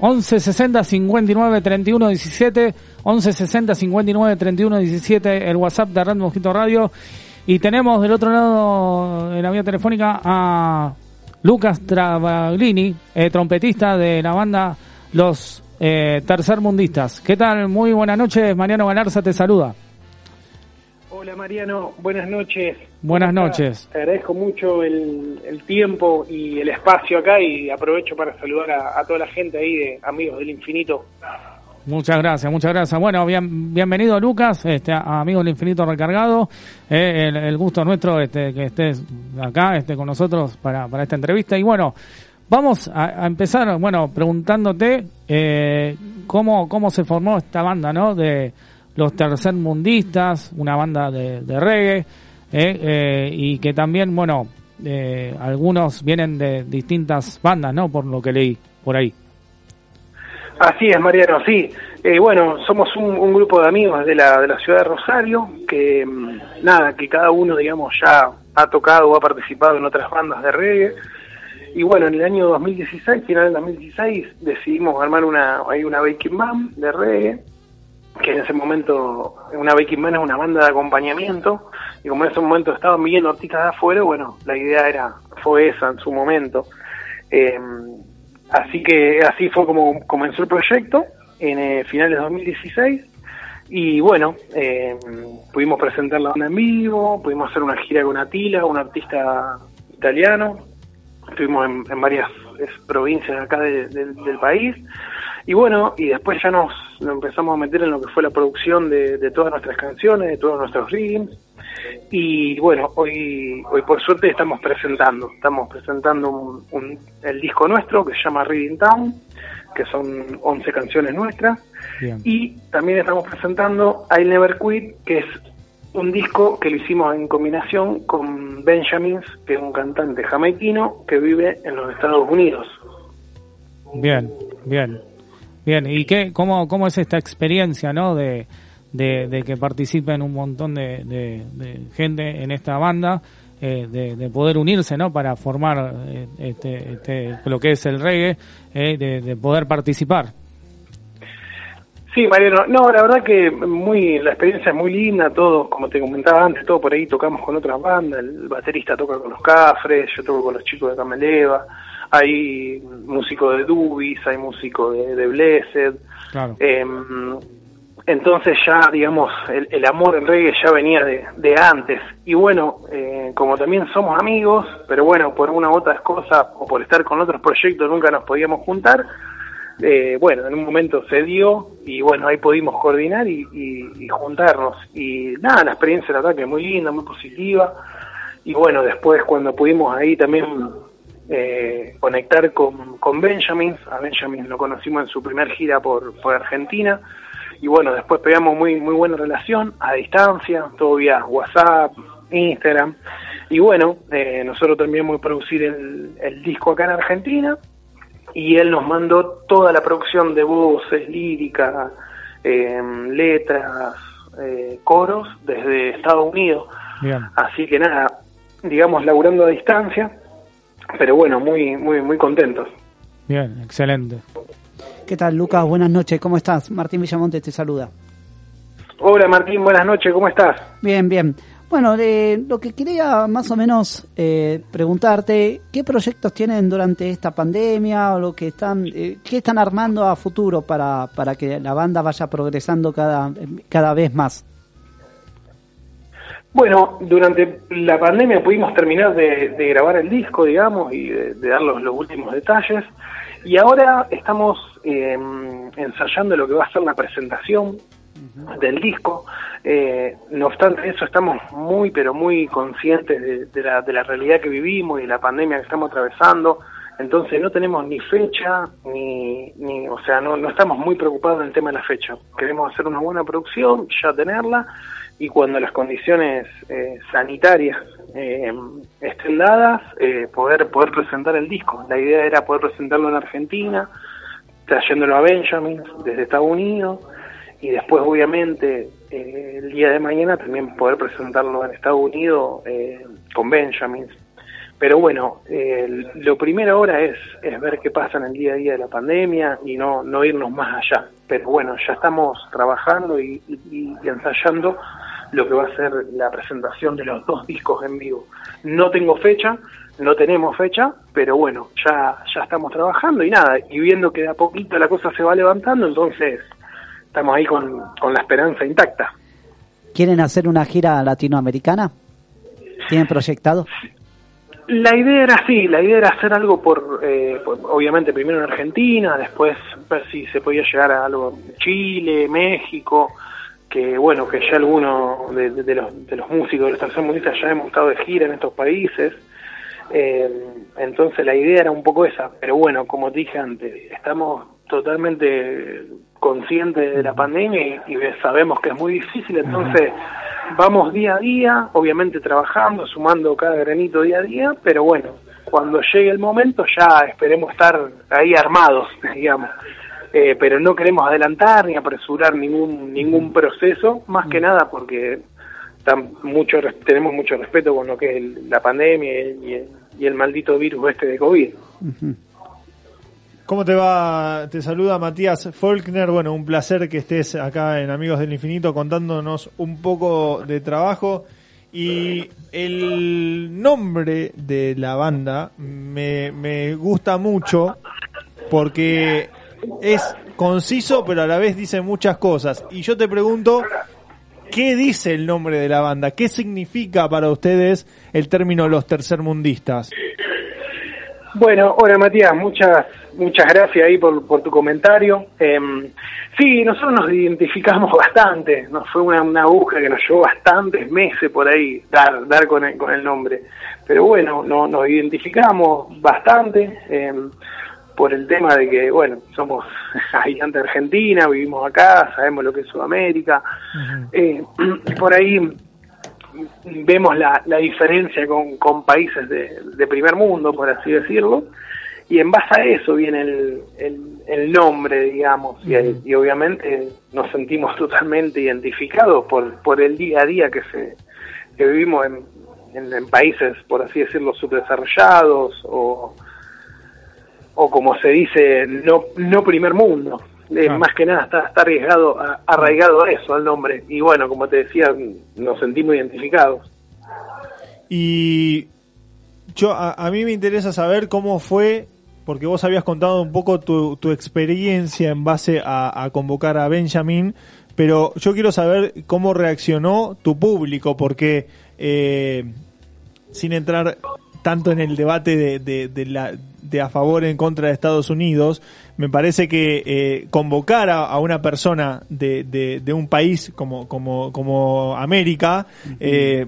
11 60 59 31 17 11 60 59 31 17 el WhatsApp de Red Mosquito Radio y tenemos del otro lado en la vía telefónica a Lucas Travaglini, eh, trompetista de la banda Los eh, Tercermundistas. ¿Qué tal? Muy buenas noches, Mariano Galarza te saluda. Hola Mariano, buenas noches. Buenas noches. Te agradezco mucho el, el tiempo y el espacio acá y aprovecho para saludar a, a toda la gente ahí de Amigos del Infinito. Muchas gracias, muchas gracias. Bueno, bien, bienvenido Lucas, este, a Amigos del Infinito Recargado. Eh, el, el gusto nuestro este, que estés acá este, con nosotros para, para esta entrevista. Y bueno, vamos a, a empezar, bueno, preguntándote eh, cómo, cómo se formó esta banda, ¿no? De los tercermundistas, una banda de, reggae, eh, eh, y que también, bueno, eh, algunos vienen de distintas bandas, ¿no? Por lo que leí por ahí. Así es, Mariano, sí. Eh, bueno, somos un, un grupo de amigos de la, de la ciudad de Rosario, que mm, nada, que cada uno, digamos, ya ha tocado o ha participado en otras bandas de reggae. Y bueno, en el año 2016, final del 2016, decidimos armar una, hay una Baking Band de reggae, que en ese momento, una Baking Band es una banda de acompañamiento, y como en ese momento estaban viendo artistas de afuera, bueno, la idea era, fue esa en su momento. Eh, Así que así fue como comenzó el proyecto en eh, finales de 2016 y bueno, eh, pudimos presentar la banda en vivo, pudimos hacer una gira con Atila, un artista italiano, estuvimos en, en varias es, provincias acá de- del país y bueno, y después ya nos, nos empezamos a meter en lo que fue la producción de, de todas nuestras canciones, de todos nuestros rhythms y bueno, hoy, hoy por suerte estamos presentando, estamos presentando un, un- el disco nuestro que se llama Reading Town, que son 11 canciones nuestras, Bien. y también estamos presentando I'll Never Quit, que es un disco que lo hicimos en combinación con Benjamins, que es un cantante jamaiquino que vive en los Estados Unidos. Bien, bien, bien. ¿Y qué, cómo, cómo es esta experiencia, no? De, de, que participen un montón de, de, gente en esta banda, eh, de, de poder unirse, ¿no? Para formar eh, este, este, lo que es el reggae, eh, de, de poder participar. Sí, Mariano, no, la verdad que muy la experiencia es muy linda, todo, como te comentaba antes, todo por ahí tocamos con otras bandas, el baterista toca con los Cafres, yo toco con los chicos de Cameleva, hay músico de Dubis, hay músico de, de Blessed, Claro. Eh, entonces ya, digamos, el, el amor en reggae ya venía de, de antes. Y bueno, eh, como también somos amigos, pero bueno, por una u otra cosa o por estar con otros proyectos nunca nos podíamos juntar, eh, bueno, en un momento se dio y bueno, ahí pudimos coordinar y, y- y juntarnos. Y nada, la experiencia la verdad que muy linda, muy positiva. Y bueno, después cuando pudimos ahí también eh, conectar con, con Benjamin, a Benjamin lo conocimos en su primer gira por, por Argentina. Y bueno, después pegamos muy, muy buena relación a distancia, todo vía WhatsApp, Instagram. Y bueno, eh, nosotros terminamos de producir el, el disco acá en Argentina y él nos mandó toda la producción de voces, lírica, eh, letras, eh, coros desde Estados Unidos. Bien. Así que nada, digamos laburando a distancia, pero bueno, muy muy muy contentos. Bien, excelente. ¿Qué tal, Lucas? Buenas noches, ¿cómo estás? Martín Villamonte te saluda. Hola Martín, buenas noches, ¿cómo estás? Bien, bien. Bueno, eh, lo que quería más o menos eh, preguntarte, ¿qué proyectos tienen durante esta pandemia o lo que están, eh, qué están armando a futuro para, para que la banda vaya progresando cada, cada vez más? Bueno, durante la pandemia pudimos terminar de, de grabar el disco, digamos, y de, de dar los, los últimos detalles. Y ahora estamos eh, ensayando lo que va a ser la presentación del disco. Eh, no obstante eso, estamos muy, pero muy conscientes de, de la, de la realidad que vivimos y de la pandemia que estamos atravesando. Entonces no tenemos ni fecha, ni, ni o sea, no, no estamos muy preocupados en el tema de la fecha. Queremos hacer una buena producción, ya tenerla, y cuando las condiciones eh, sanitarias eh, estén dadas, eh, poder, poder presentar el disco. La idea era poder presentarlo en Argentina, trayéndolo a Benjamin desde Estados Unidos, y después obviamente eh, el día de mañana también poder presentarlo en Estados Unidos eh, con Benjamin. Pero bueno, eh, lo primero ahora es, es ver qué pasa en el día a día de la pandemia y no, no irnos más allá. Pero bueno, ya estamos trabajando y, ensayando lo que va a ser la presentación de los dos discos en vivo. No tengo fecha, no tenemos fecha, pero bueno, ya, ya estamos trabajando y nada, y viendo que de a poquito la cosa se va levantando, entonces estamos ahí con, con la esperanza intacta. ¿Quieren hacer una gira latinoamericana? ¿Tienen proyectado? La idea era así, la idea era hacer algo por, eh, por- obviamente primero en Argentina, después ver si se podía llegar a algo en Chile, México, que bueno, que ya algunos de, de- de los, de los músicos de los tercermundistas ya hemos estado de gira en estos países, Eh, entonces la idea era un poco esa, pero bueno, como te dije antes, estamos totalmente conscientes de la pandemia y, y sabemos que es muy difícil, entonces vamos día a día, obviamente trabajando, sumando cada granito día a día, pero bueno, cuando llegue el momento ya esperemos estar ahí armados, <laughs> digamos. Eh, pero no queremos adelantar ni apresurar ningún ningún proceso, más que nada porque tan mucho res- tenemos mucho respeto con lo que es el- la pandemia y el, y el maldito virus este de COVID. ¿Cómo te va? Te saluda Matías Faulkner. Bueno, un placer que estés acá en Amigos del Infinito contándonos un poco de trabajo. Y el nombre de la banda me, me gusta mucho porque es conciso, pero a la vez dice muchas cosas. Y yo te pregunto, ¿qué dice el nombre de la banda? ¿Qué significa para ustedes el término los tercermundistas? Bueno, hola Matías, muchas muchas gracias ahí por, tu comentario. Eh, sí, nosotros nos identificamos <laughs> bastante, nos fue una, una búsqueda que nos llevó bastantes meses por ahí dar dar con el, con el nombre, pero bueno, no, nos identificamos bastante eh, por el tema de que, bueno, somos <laughs> habitantes de Argentina, vivimos acá, sabemos lo que es Sudamérica, eh, por ahí vemos la, la diferencia con, con países de, de primer mundo, por así decirlo, y en base a eso viene el, el, el nombre, digamos, y, y obviamente nos sentimos <laughs> totalmente identificados por, por el día a día que, se, que vivimos en, en, en países, por así decirlo, subdesarrollados o, o como se dice, no, no primer mundo. Eh, Ah. Más que nada está, está arriesgado, a- arraigado a eso, al nombre. Y bueno, como te decía, nos sentimos identificados. Y yo a, a mí me interesa saber cómo fue, porque vos habías contado un poco tu, tu experiencia en base a, a convocar a Benjamin, pero yo quiero saber cómo reaccionó tu público, porque eh, sin entrar tanto en el debate de, de, de la, de a favor en contra de Estados Unidos, me parece que eh, convocar a, a una persona de, de, de un país como, como, como América, eh,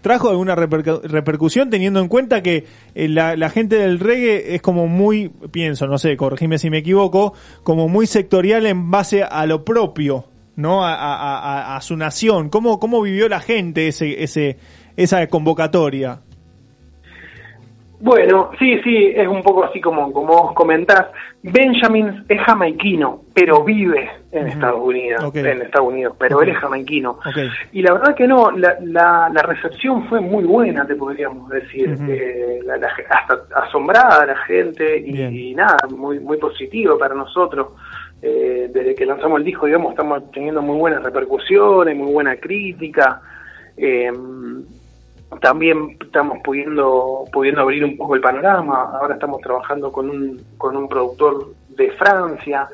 trajo alguna repercu- repercusión teniendo en cuenta que eh, la, la gente del reggae es como muy, pienso, no sé, corregime si me equivoco, como muy sectorial en base a lo propio, ¿no? A, a- a- a su nación. ¿Cómo, cómo vivió la gente ese, ese, esa convocatoria? Bueno, sí, sí, es un poco así como, como vos comentás. Benjamin es jamaiquino, pero vive en Estados Unidos, en Estados Unidos, pero Ok. él es jamaiquino. Y la verdad que no, la, la, la recepción fue muy buena, te podríamos decir. Eh, la- hasta asombrada la gente y nada, muy, muy positivo para nosotros. Eh, desde que lanzamos el disco, digamos, estamos teniendo muy buenas repercusiones, muy buena crítica. Eh, también estamos pudiendo pudiendo abrir un poco el panorama. Ahora estamos trabajando con un, con un productor de Francia.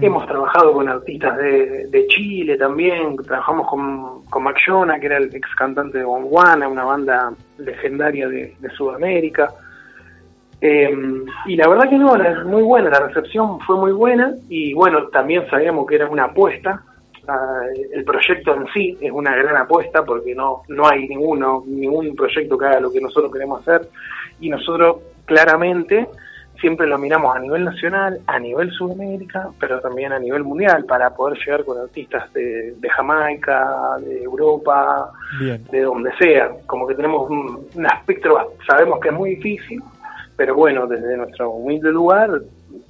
Hemos trabajado con artistas de, de Chile también. Trabajamos con, con Mac Jonah, que era el ex cantante de Bonguana, una banda legendaria de, de Sudamérica. Eh, y la verdad que no, la- muy buena, la recepción fue muy buena y bueno, también sabíamos que era una apuesta. El proyecto en sí es una gran apuesta porque no, no hay ninguno, ningún proyecto que haga lo que nosotros queremos hacer y nosotros claramente siempre lo miramos a nivel nacional, a nivel Sudamérica, pero también a nivel mundial para poder llegar con artistas de, de Jamaica, de Europa, Bien. de donde sea. Como que tenemos un, un espectro, sabemos que es muy difícil, pero bueno, desde nuestro humilde lugar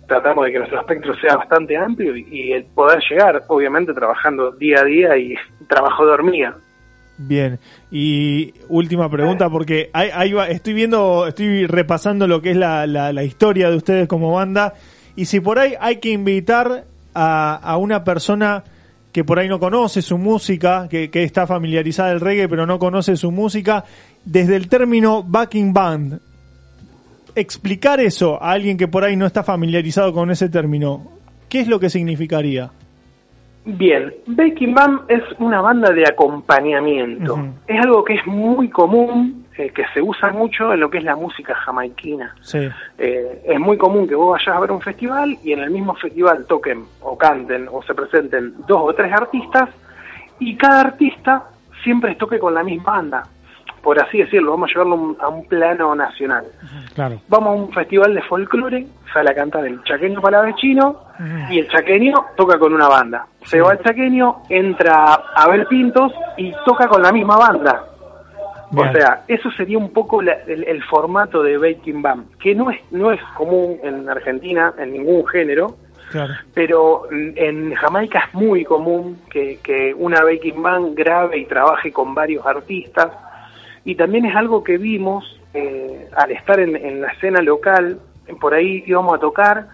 tratamos de que nuestro espectro sea bastante amplio y, el poder llegar, obviamente trabajando día a día y <laughs> trabajo de hormiga. Bien, y última pregunta, porque hay, hay estoy viendo, estoy repasando lo que es la, la, la historia de ustedes como banda, y si por ahí hay que invitar a, a una persona que por ahí no conoce su música, que, que está familiarizada del reggae pero no conoce su música, desde el término backing band, explicar eso a alguien que por ahí no está familiarizado con ese término, ¿qué es lo que significaría? Bien, Baking Band es una banda de acompañamiento. Es algo que es muy común, eh, que se usa mucho en lo que es la música jamaiquina. Sí. Eh, es muy común que vos vayas a ver un festival y en el mismo festival toquen o canten o se presenten dos o tres artistas y cada artista siempre toque con la misma banda. Por así decirlo, vamos a llevarlo a un- plano nacional. Claro. Vamos a un festival de folclore, sale a cantar el chaqueño palavecino y el chaqueño toca con una banda. Se va el chaqueño, entra a ver Pintos y toca con la misma banda. Bien. O sea, eso sería un poco la- el, el formato de Baking Band, que no es, no es común en Argentina, en ningún género, Claro. pero en Jamaica es muy común que, que una Baking Band grabe y trabaje con varios artistas. Y también es algo que vimos eh, al estar en, en la escena local, por ahí íbamos a tocar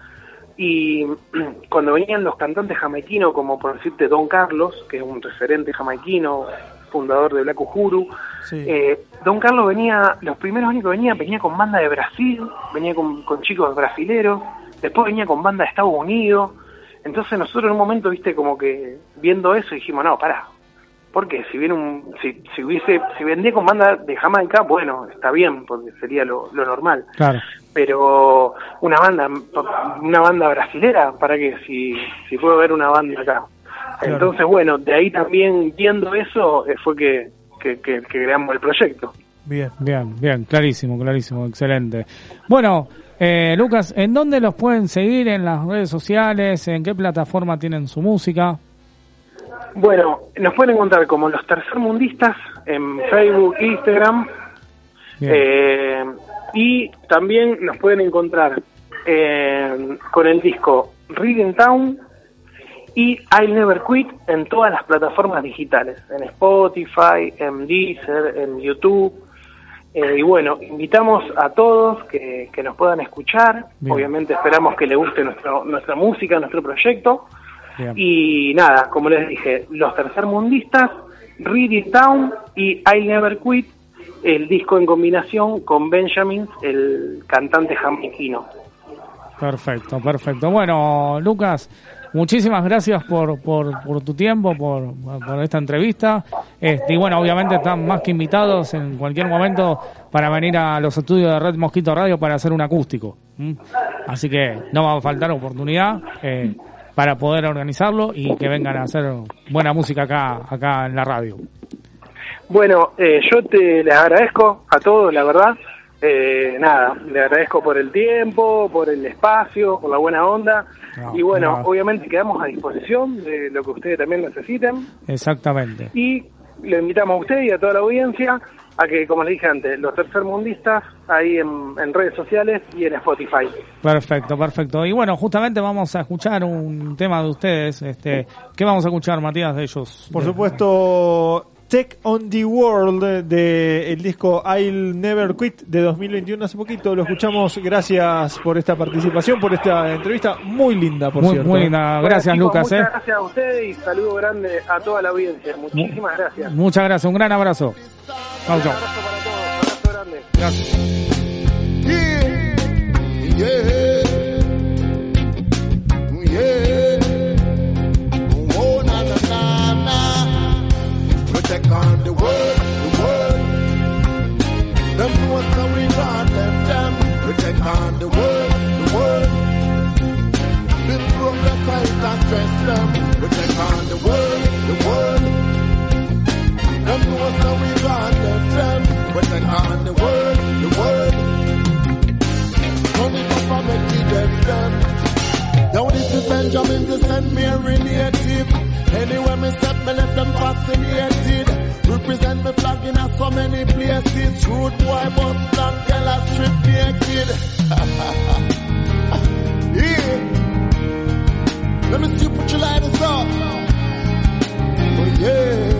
y <clears throat> cuando venían los cantantes jamaiquinos, como por decirte Don Carlos, que es un referente jamaiquino, fundador de Black Uhuru, eh, Don Carlos venía, los primeros años que venía, venía con banda de Brasil, venía con, con chicos brasileros, después venía con banda de Estados Unidos, entonces nosotros en un momento, viste, como que viendo eso dijimos, no, pará, porque si viene un, si, si hubiese, si vendía con banda de Jamaica, bueno, está bien, porque sería lo, lo normal. Claro. Pero una banda, una banda brasilera, para que si, si puedo ver una banda acá. Entonces, bueno, de ahí también viendo eso eh, fue que, que, que, que creamos el proyecto. Bien. Bien, bien, clarísimo, clarísimo, excelente. Bueno, eh, Lucas, ¿en dónde los pueden seguir? ¿En las redes sociales? ¿En qué plataforma tienen su música? Bueno, nos pueden encontrar como los tercermundistas en Facebook, Instagram, eh, y también nos pueden encontrar eh, con el disco Reading Town y I'll Never Quit en todas las plataformas digitales, en Spotify, en Deezer, en YouTube. Eh, y bueno, invitamos a todos que, que nos puedan escuchar. Bien. Obviamente esperamos que les guste nuestro, nuestra música, nuestro proyecto. Bien. Y nada, como les dije, Los Tercermundistas, Reading Town y I Never Quit, el disco en combinación con Benjamin, el cantante jamaiquino. Perfecto, perfecto. Bueno, Lucas, muchísimas gracias por, por, por tu tiempo, por, por esta entrevista. Este, y bueno, obviamente están más que invitados en cualquier momento para venir a los estudios de Red Mosquito Radio para hacer un acústico. Así que no va a faltar oportunidad eh, para poder organizarlo y que vengan a hacer buena música acá, acá en la radio. Bueno, eh, yo te les agradezco a todos, la verdad. Eh, nada, le agradezco por el tiempo, por el espacio, por la buena onda. No, y bueno, no. obviamente quedamos a disposición de lo que ustedes también necesiten. Exactamente. Y le invitamos a usted y a toda la audiencia a que, como les dije antes, los tercermundistas ahí en, en redes sociales y en Spotify. Perfecto, perfecto. Y bueno, justamente vamos a escuchar un tema de ustedes. Este, ¿Qué vamos a escuchar, Matías, de ellos? Por supuesto, Tech on the World de el disco I'll Never Quit de 2021 hace poquito. Lo escuchamos. Gracias por esta participación, por esta entrevista muy linda, por Muy- cierto. muy linda. Bueno, Gracias, chicos, Lucas. Muchas eh. gracias a ustedes y saludo grande a toda la audiencia. Muchísimas gracias. Muchas gracias, un gran abrazo. Chau, chau. Abrazo grande. Yeah. Oh, take on the world, the world. Them know how we got them, them. We take on the world, the world. Big progress, fight and stress them. We take on the world, the world. Them know how we got them, them. We take on the world, the world. And make it them. Now this is Benjamin, the St. Mary native. Anywhere me step, me left them fascinated. Represent me flag in so many places. Rude boy, bust down, girl, a strip naked. <laughs> yeah. Let me see you put your lighters up. Oh yeah.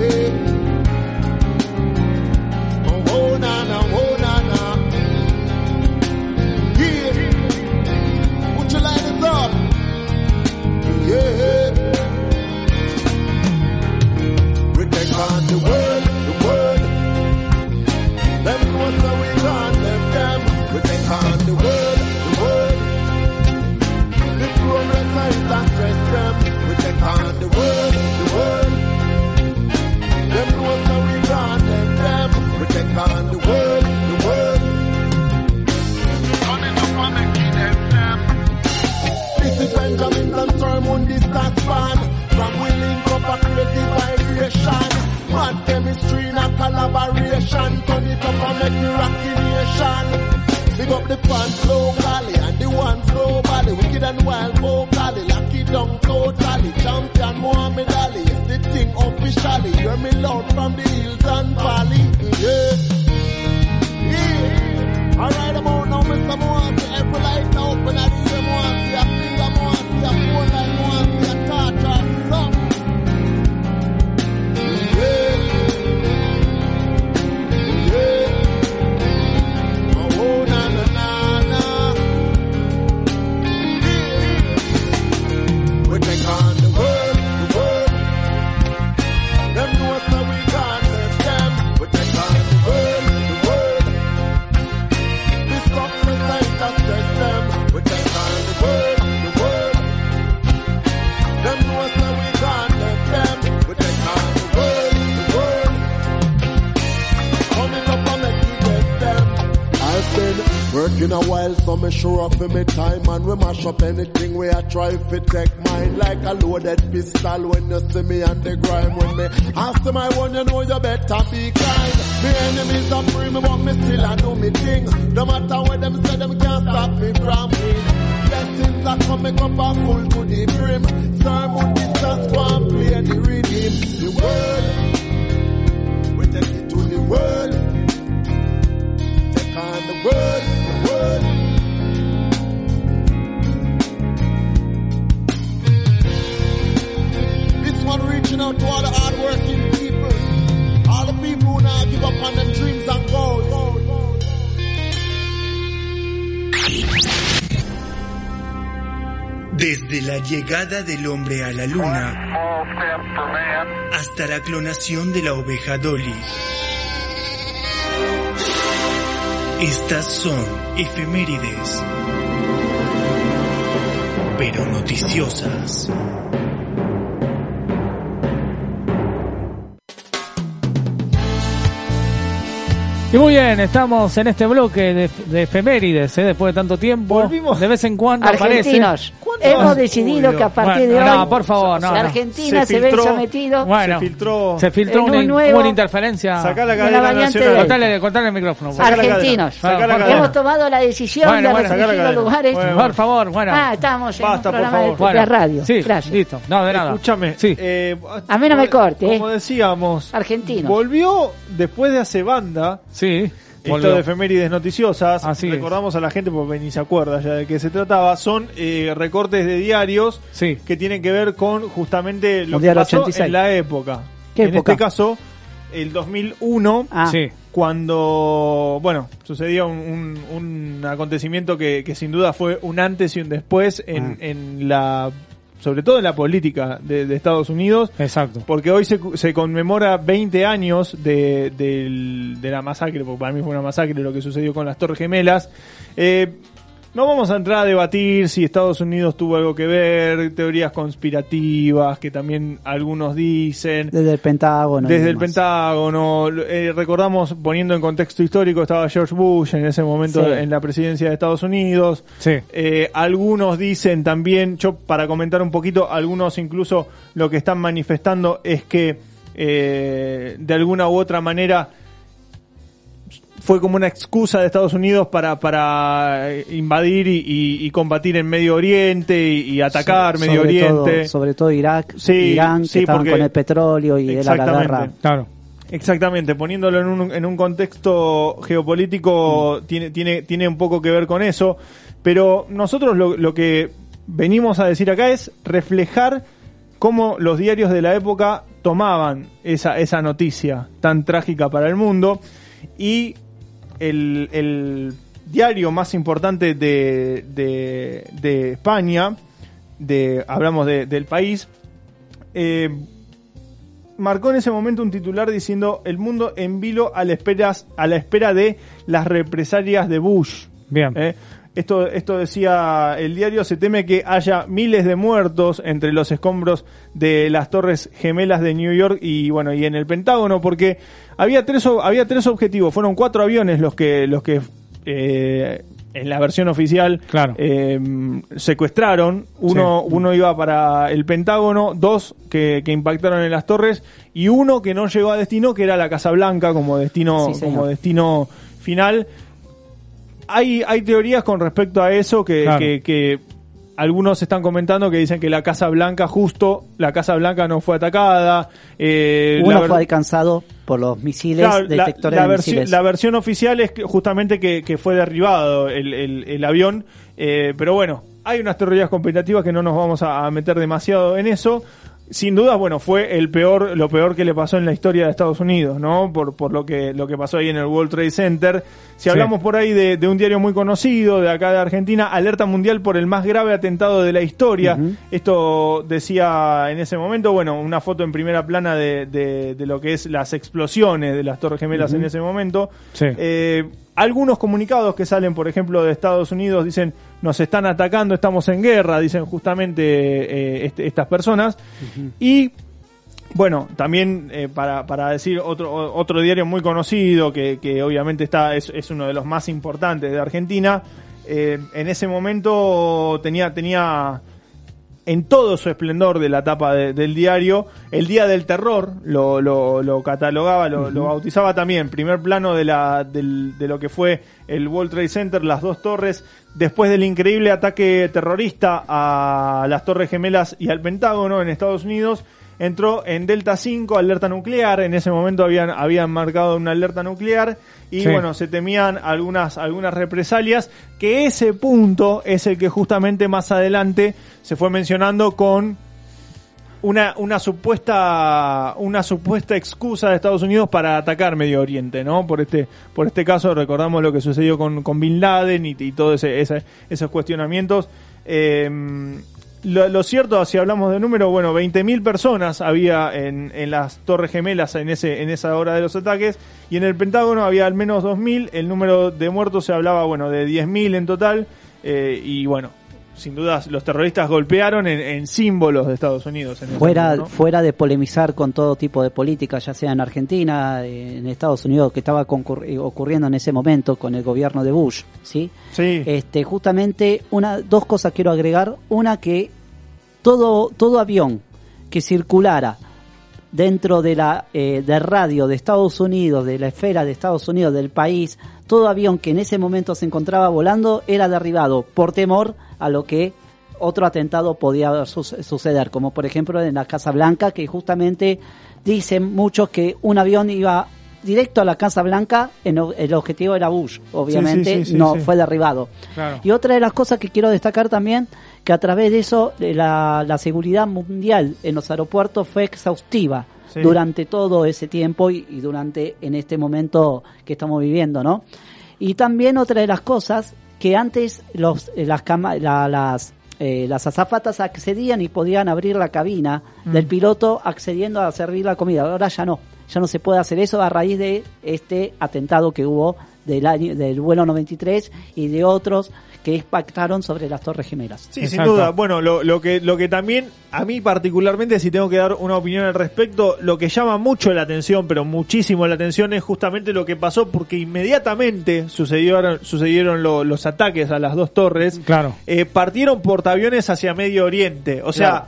Mad chemistry a collaboration. Turn it up and make the rocky nation. Big up the fans locally and the ones globally. Wicked and wild vocally. Lock it down totally. Champion Muhammad Ali. It's the thing officially. Hear me loud from the hills and valley. Yeah. Yeah. Alright, I'm on now, Mr. Moasi. Every light now open at the Moasi. A finger Moasi. A phone line working a while, so me sure up in me time and we mash up anything where I try fi take mine like a loaded pistol when you see me on the grime when me after my one you know you better be kind. Me enemies are free me but me still I do me thing. No matter what them say them can't stop me from win. Blessings are coming up and full to the brim. Sermon distance go and play the rhythm. The world, we take it to the world. Take on the world. Desde la llegada del hombre a la luna hasta la clonación de la oveja Dolly. Estas son efemérides. pero noticiosas. Y muy bien, estamos en este bloque de, de efemérides, ¿eh? después de tanto tiempo. De vez en cuando Argentinos, aparece. Hemos decidido que a partir Bueno, de hoy no, por favor, no, la no. Argentina Se se, ve sometido Bueno, se filtró, se filtró en una, un nuevo- una interferencia. Sacá la de la cadena variante nacional. Delta. Cortale, cortale el micrófono. argentinos. Cadena. Hemos tomado la decisión Bueno, de bueno, restringir los cadena. lugares. Bueno, Por favor, bueno. Ah, estamos en Basta, un programa de, favor. de Bueno, radio. Sí, Gracias. listo. No, de nada. Escúchame. Sí. eh, A mí no me corte, Como eh. decíamos, Argentinos. volvió después de hace banda. Sí. Esto de efemérides noticiosas, Así es. recordamos a la gente porque ni se acuerda ya de qué se trataba, son eh, recortes de diarios Sí. que tienen que ver con justamente lo que pasó 86. en la época. ¿Qué en época? este caso, el 2001, Ah, cuando, bueno, sucedió un, un- un acontecimiento que, que sin duda fue un antes y un después en, Ah. en la, sobre todo en la política de, de Estados Unidos, Exacto. porque hoy se, se conmemora 20 años de, de la masacre, porque para mí fue una masacre lo que sucedió con las Torres Gemelas. Eh, no vamos a entrar a debatir si Estados Unidos tuvo algo que ver, teorías conspirativas que también algunos dicen. desde el Pentágono. Desde el. Pentágono, eh, recordamos, poniendo en contexto histórico, estaba George Bush en ese momento Sí. en la presidencia de Estados Unidos. Sí. Eh, algunos dicen también, yo para comentar un poquito, algunos incluso lo que están manifestando es que eh, de alguna u otra manera fue como una excusa de Estados Unidos para, para eh, invadir y, y- y combatir en Medio Oriente y, y atacar So- Medio sobre Oriente. Todo, sobre todo Irak, Sí, Irán, que sí, estaban porque- con el petróleo y era la guerra. Claro. Exactamente, poniéndolo en un, en un contexto geopolítico tiene, tiene, tiene un poco que ver con eso, pero nosotros lo, lo que venimos a decir acá es reflejar cómo los diarios de la época tomaban esa, esa noticia tan trágica para el mundo y el, el diario más importante de, de, de España, de, hablamos de- del país, eh, marcó en ese momento un titular diciendo el mundo en vilo a la espera, a la espera de las represalias de Bush. Bien. ¿eh? Esto, esto decía el diario, se teme que haya miles de muertos entre los escombros de las torres gemelas de New York y bueno, y en el Pentágono, porque había tres, o- había tres objetivos, fueron cuatro aviones los que, los que eh, en la versión oficial Claro. eh, secuestraron. Uno, Sí. uno iba para el Pentágono, dos que, que impactaron en las torres y uno que no llegó a destino, que era la Casa Blanca como destino, Sí, como destino final. Hay, hay teorías con respecto a eso que, Claro. que, que algunos están comentando que dicen que la Casa Blanca, justo, la Casa Blanca no fue atacada. eh, Uno fue alcanzado por los misiles, Claro, la, detectores la de misiles. la versión oficial es que justamente que, que fue derribado el, el- el avión, eh, pero bueno, hay unas teorías competitivas que no nos vamos a, a meter demasiado en eso. Sin duda, bueno, fue el peor, lo peor que le pasó en la historia de Estados Unidos, ¿no? Por, por lo que, lo que pasó ahí en el World Trade Center. Si Sí. hablamos por ahí de, de un diario muy conocido de acá de Argentina, alerta mundial por el más grave atentado de la historia. Esto decía en ese momento, bueno, una foto en primera plana de, de- de lo que es las explosiones de las Torres Gemelas en ese momento. Sí. Eh, algunos comunicados que salen, por ejemplo, de Estados Unidos dicen nos están atacando, estamos en guerra, dicen justamente eh, este- estas personas. Y bueno, también eh, para, para decir otro, otro diario muy conocido que, que obviamente está es, es uno de los más importantes de Argentina. eh, en ese momento tenía tenía en todo su esplendor de la tapa de- del diario, el Día del Terror lo, lo, lo catalogaba, lo, lo bautizaba también, primer plano de, la, del- de lo que fue el World Trade Center, las dos torres, después del increíble ataque terrorista a las Torres Gemelas y al Pentágono en Estados Unidos, entró en Delta 5, alerta nuclear, en ese momento habían, habían marcado una alerta nuclear y Sí. bueno, se temían algunas, algunas represalias, que ese punto es el que justamente más adelante se fue mencionando con una, una supuesta una supuesta excusa de Estados Unidos para atacar Medio Oriente, ¿no? Por este por este caso recordamos lo que sucedió con, con Bin Laden y, y todos ese, ese- esos cuestionamientos. Eh, lo, lo cierto, si hablamos de número, bueno, 20.000 personas había en, en las Torres Gemelas en ese en esa hora de los ataques y en el Pentágono había al menos 2.000. El número de muertos se hablaba, bueno, de 10.000 en total. eh, y bueno, sin duda los terroristas golpearon en, en símbolos de Estados Unidos. En Fuera, momento, ¿no? fuera de polemizar con todo tipo de política, ya sea en Argentina, eh, en Estados Unidos, que estaba eh, ocurriendo en ese momento con el gobierno de Bush, ¿sí? Sí. Este, justamente, una, dos cosas quiero agregar. Una que todo, todo avión que circulara dentro de la eh, de radio de Estados Unidos, de la esfera de Estados Unidos, del país, todo avión que en ese momento se encontraba volando era derribado por temor a lo que otro atentado podía su- suceder, como por ejemplo en la Casa Blanca, que justamente dicen muchos que un avión iba directo a la Casa Blanca, en el objetivo era Bush, obviamente sí, sí, no sí. fue derribado. Claro. Y otra de las cosas que quiero destacar también, que a través de eso la, la seguridad mundial en los aeropuertos fue exhaustiva Sí. durante todo ese tiempo y, y durante en este momento que estamos viviendo, ¿no? Y también otra de las cosas que antes los eh, las cama- la- las eh, las azafatas accedían y podían abrir la cabina Mm. del piloto accediendo a servir la comida. Ahora ya no, ya no se puede hacer eso a raíz de este atentado que hubo del año, del vuelo 93 y de otros que impactaron sobre las Torres Gemelas. Sí, sin duda. Bueno, lo, lo que lo que también a mí particularmente, si tengo que dar una opinión al respecto, lo que llama mucho la atención, pero muchísimo la atención es justamente lo que pasó porque inmediatamente sucedieron sucedieron lo- los ataques a las dos torres. Claro. Eh, partieron portaaviones hacia Medio Oriente, o sea. Claro.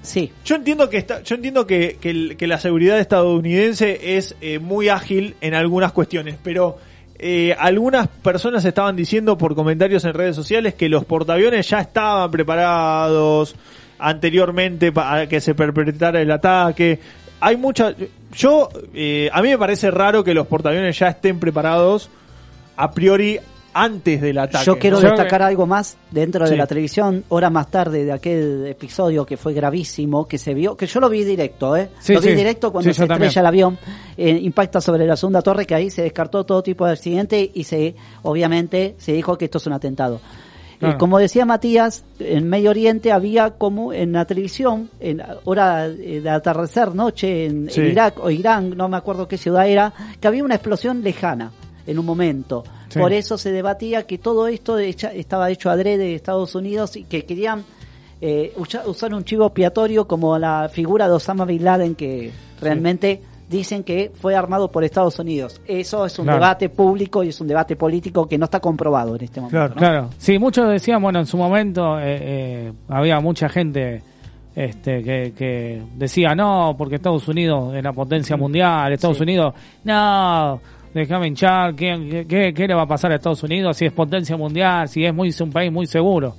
Sí. Yo entiendo que está, yo entiendo que, que la seguridad estadounidense es eh, muy ágil en algunas cuestiones, pero eh, algunas personas estaban diciendo por comentarios en redes sociales que los portaaviones ya estaban preparados anteriormente para que se perpetrara el ataque. Hay mucha, yo eh, a mí me parece raro que los portaaviones ya estén preparados a priori antes del ataque. Yo quiero ¿no? destacar algo más dentro de la televisión, horas más tarde de aquel episodio que fue gravísimo, que se vio, que yo lo vi directo, ¿eh? Sí, lo vi sí. directo cuando se también. estrella el avión, eh, impacta sobre la segunda torre, que ahí se descartó todo tipo de accidente y se, obviamente, se dijo que esto es un atentado. Eh, como decía Matías, en Medio Oriente había como en la televisión, en hora eh, de atardecer, noche, en, en Irak o Irán, no me acuerdo qué ciudad era, que había una explosión lejana en un momento. Sí. Por eso se debatía que todo esto hecha- estaba hecho adrede de Estados Unidos y que querían eh, usa- usar un chivo expiatorio como la figura de Osama Bin Laden que realmente dicen que fue armado por Estados Unidos. Eso es un Claro. debate público y es un debate político que no está comprobado en este momento. Claro, ¿no? claro. Sí, muchos decían, bueno, en su momento eh, eh, había mucha gente este, que, que decía, no, porque Estados Unidos es la potencia mundial, Estados Sí. Unidos, no, déjame hinchar, ¿qué, qué, qué- le va a pasar a Estados Unidos si es potencia mundial, si es muy un país muy seguro?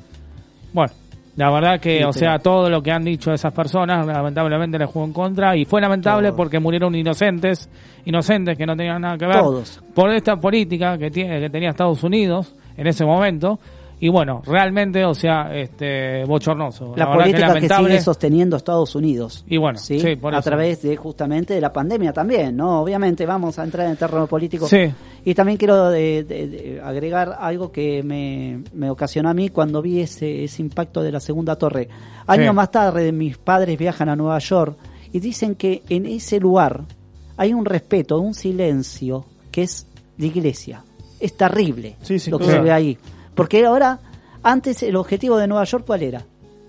Bueno, la verdad que, Sí, o sea, todo lo que han dicho esas personas, lamentablemente les jugó en contra. Y fue lamentable porque murieron inocentes, inocentes que no tenían nada que ver Todos. por esta política que tiene que tenía Estados Unidos en ese momento y bueno realmente o sea este bochornoso La, política que, sigue sosteniendo Estados Unidos. y bueno ¿sí? sí, por a eso. través de justamente de la pandemia también, ¿no? Obviamente vamos a entrar en el terreno político. Sí. Y también quiero de- de- de agregar algo que me, me ocasionó a mí cuando vi ese, ese impacto de la segunda torre. Años Sí. más tarde mis padres viajan a Nueva York y dicen que en ese lugar hay un respeto, un silencio que es de iglesia. Es terrible lo que se ve ahí. Porque ahora, antes el objetivo de Nueva York, ¿cuál era?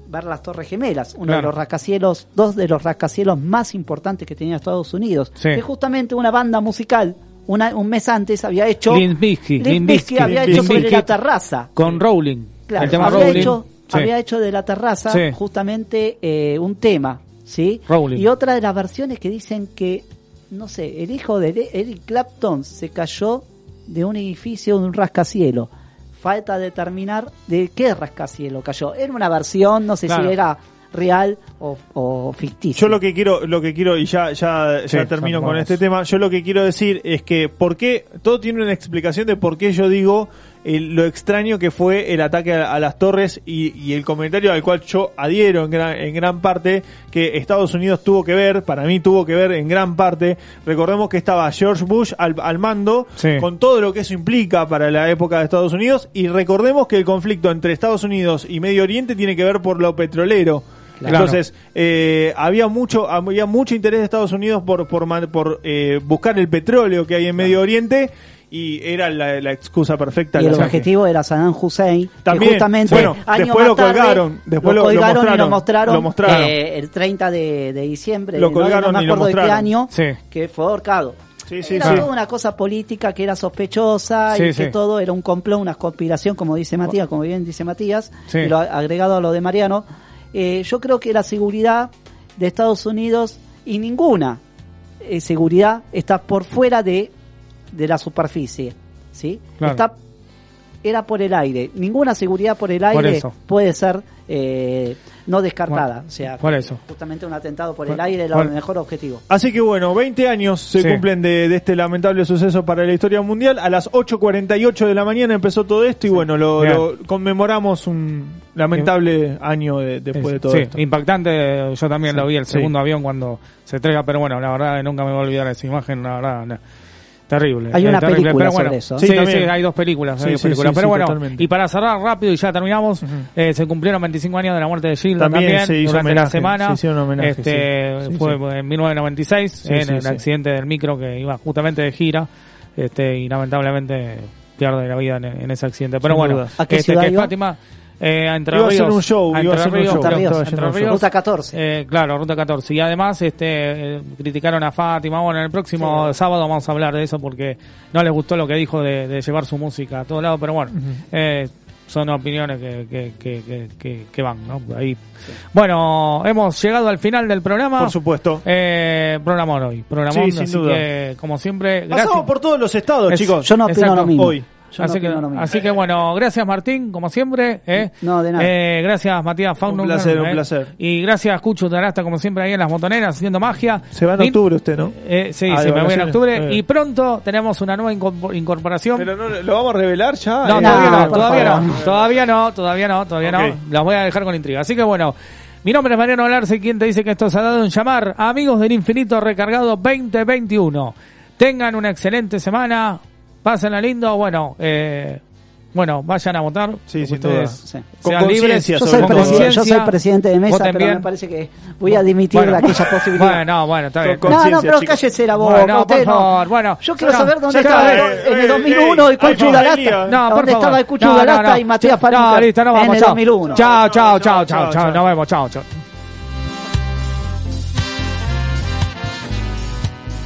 Ver las Torres Gemelas, uno de los rascacielos, dos de los rascacielos más importantes que tenía Estados Unidos. Sí. Que justamente una banda musical, una, un mes antes, había hecho. Bizkit Bizkit, había hecho sobre la terraza. con Rowling Claro, el tema había, Rowling hecho, sí. había hecho de la terraza Sí. justamente eh, un tema, ¿sí? Rowling. Y otra de las versiones que dicen que, no sé, el hijo de Eric Clapton se cayó de un edificio, de un rascacielos. Falta determinar de qué rascacielos cayó. Era una versión, no sé Claro. si era real o, o ficticia. Yo lo que quiero, lo que quiero, y ya, ya, Sí, ya termino con este tema, yo lo que quiero decir es que por qué, todo tiene una explicación de por qué yo digo eh, lo extraño que fue el ataque a, a las torres y, y el comentario al cual yo adhiero en gran, en gran parte, que Estados Unidos tuvo que ver, para mí tuvo que ver en gran parte, recordemos que estaba George Bush al, al mando, Sí. con todo lo que eso implica para la época de Estados Unidos, y recordemos que el conflicto entre Estados Unidos y Medio Oriente tiene que ver por lo petrolero. Claro. Entonces, eh, había mucho había mucho interés de Estados Unidos por por, por eh, buscar el petróleo que hay en Medio Oriente y era la, la excusa perfecta. Y el objetivo era Saddam Hussein, También, que justamente bueno, después lo tarde colgaron, después lo colgaron y lo mostraron, mostraron, lo mostraron. eh, el 30 de, de diciembre, Lo no- colgaron no, me y lo acuerdo de qué año, Sí. que fue ahorcado. Sí, sí, era sí. toda una cosa política que era sospechosa Sí, y que todo era un complot, una conspiración, como dice Matías, como bien dice Matías, Sí. y lo agregado a lo de Mariano. Eh, yo creo que la seguridad de Estados Unidos y ninguna eh, seguridad está por fuera de, de la superficie, ¿sí? Claro. Está era por el aire. Ninguna seguridad por el aire puede ser eh, no descartada. O sea, por eso. justamente un atentado por Por- el aire es por- el mejor objetivo. Así que bueno, 20 años se Sí. cumplen de, de este lamentable suceso para la historia mundial. A las 8.48 de la mañana empezó todo esto y bueno, lo, conmemoramos un lamentable año de- después de todo sí, esto. impactante. Yo también lo vi el Sí. segundo avión cuando se entrega, pero bueno, la verdad que nunca me voy a olvidar esa imagen, la verdad. no. Terrible. Hay una terrible, película pero bueno, sobre eso. Sí, Sí, hay dos películas. hay dos películas. sí, pero sí, bueno, totalmente. y para cerrar rápido y ya terminamos, eh, se cumplieron 25 años de la muerte de Gilda También también, se hizo durante la semana. se hicieron homenaje, este, fue sí. en 1996, Sí, en sí, el sí. accidente del micro que iba justamente de gira. Este, y lamentablemente pierde la vida en, en ese accidente. Pero Sin bueno, dudas. ¿A qué este, ciudad que? Fátima, eh, a Entre Iba a hacer Ríos, un show, a iba a Entre hacer un Ríos, show. Entre al show. Ríos. Ruta 14. Eh, claro, Ruta 14. Y además este, eh, criticaron a Fátima. Bueno, el próximo sábado vamos a hablar de eso porque no les gustó lo que dijo de, de llevar su música a todos lados. Pero bueno, eh, son opiniones que, que, que, que, que- que van, ¿no? Ahí. Bueno, hemos llegado al final del programa. Por supuesto. Eh, programón hoy. Programón, Sí, sin así duda. que, como siempre, gracias. Pasamos por todos los estados, Es- chicos. Yo no opino lo mismo. Hoy. Yo así, no que, opino lo mismo. así que bueno, gracias Martín, como siempre. ¿eh? No, de nada. Eh, gracias Matías Faunus. placer, un ¿eh? placer. Y gracias Cucho Tarasta, como siempre, ahí en las botoneras haciendo magia. Se va en octubre usted, ¿no? Eh, sí, Ah, sí, de me voy en octubre. Eh. Y pronto tenemos una nueva incorpor- incorporación. Pero no, lo vamos a revelar ya. No, Eh, todavía no, todavía no, todavía no, todavía no, todavía no. Las voy a dejar con intriga. Así que bueno, mi nombre es Mariano Alarce, quien te dice que esto se ha dado en llamar Amigos del Infinito Recargado 2021. Tengan una excelente semana, pásenla lindo, bueno, eh, bueno, vayan a votar. Sí, sin Ustedes. Sí. Sean libres, Yo soy, con yo soy presidente de mesa, pero bien. me parece que voy a dimitir Bueno. de aquella posibilidad. Bueno, bueno, está bien. No, no, pero chicos. cállese la boca. Bueno, usted por no. favor, bueno. Yo quiero No, saber dónde está, estaba eh, en el eh, 2001 eh, el Cucho hay Galasta. No, por ¿Dónde favor. estaba el Cucho No, no, Galasta no. y Matías No, Farinca listo, no en vamos, el chao. 2001? Chao, chao, chao, chao, chao, chao, chao. chao. Nos vemos, chao, chao.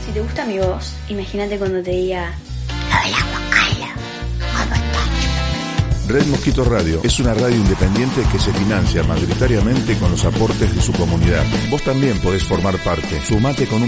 Si te gusta mi voz, imagínate cuando te diga Red Mosquito Radio es una radio independiente que se financia mayoritariamente con los aportes de su comunidad. Vos también podés formar parte. Sumate con un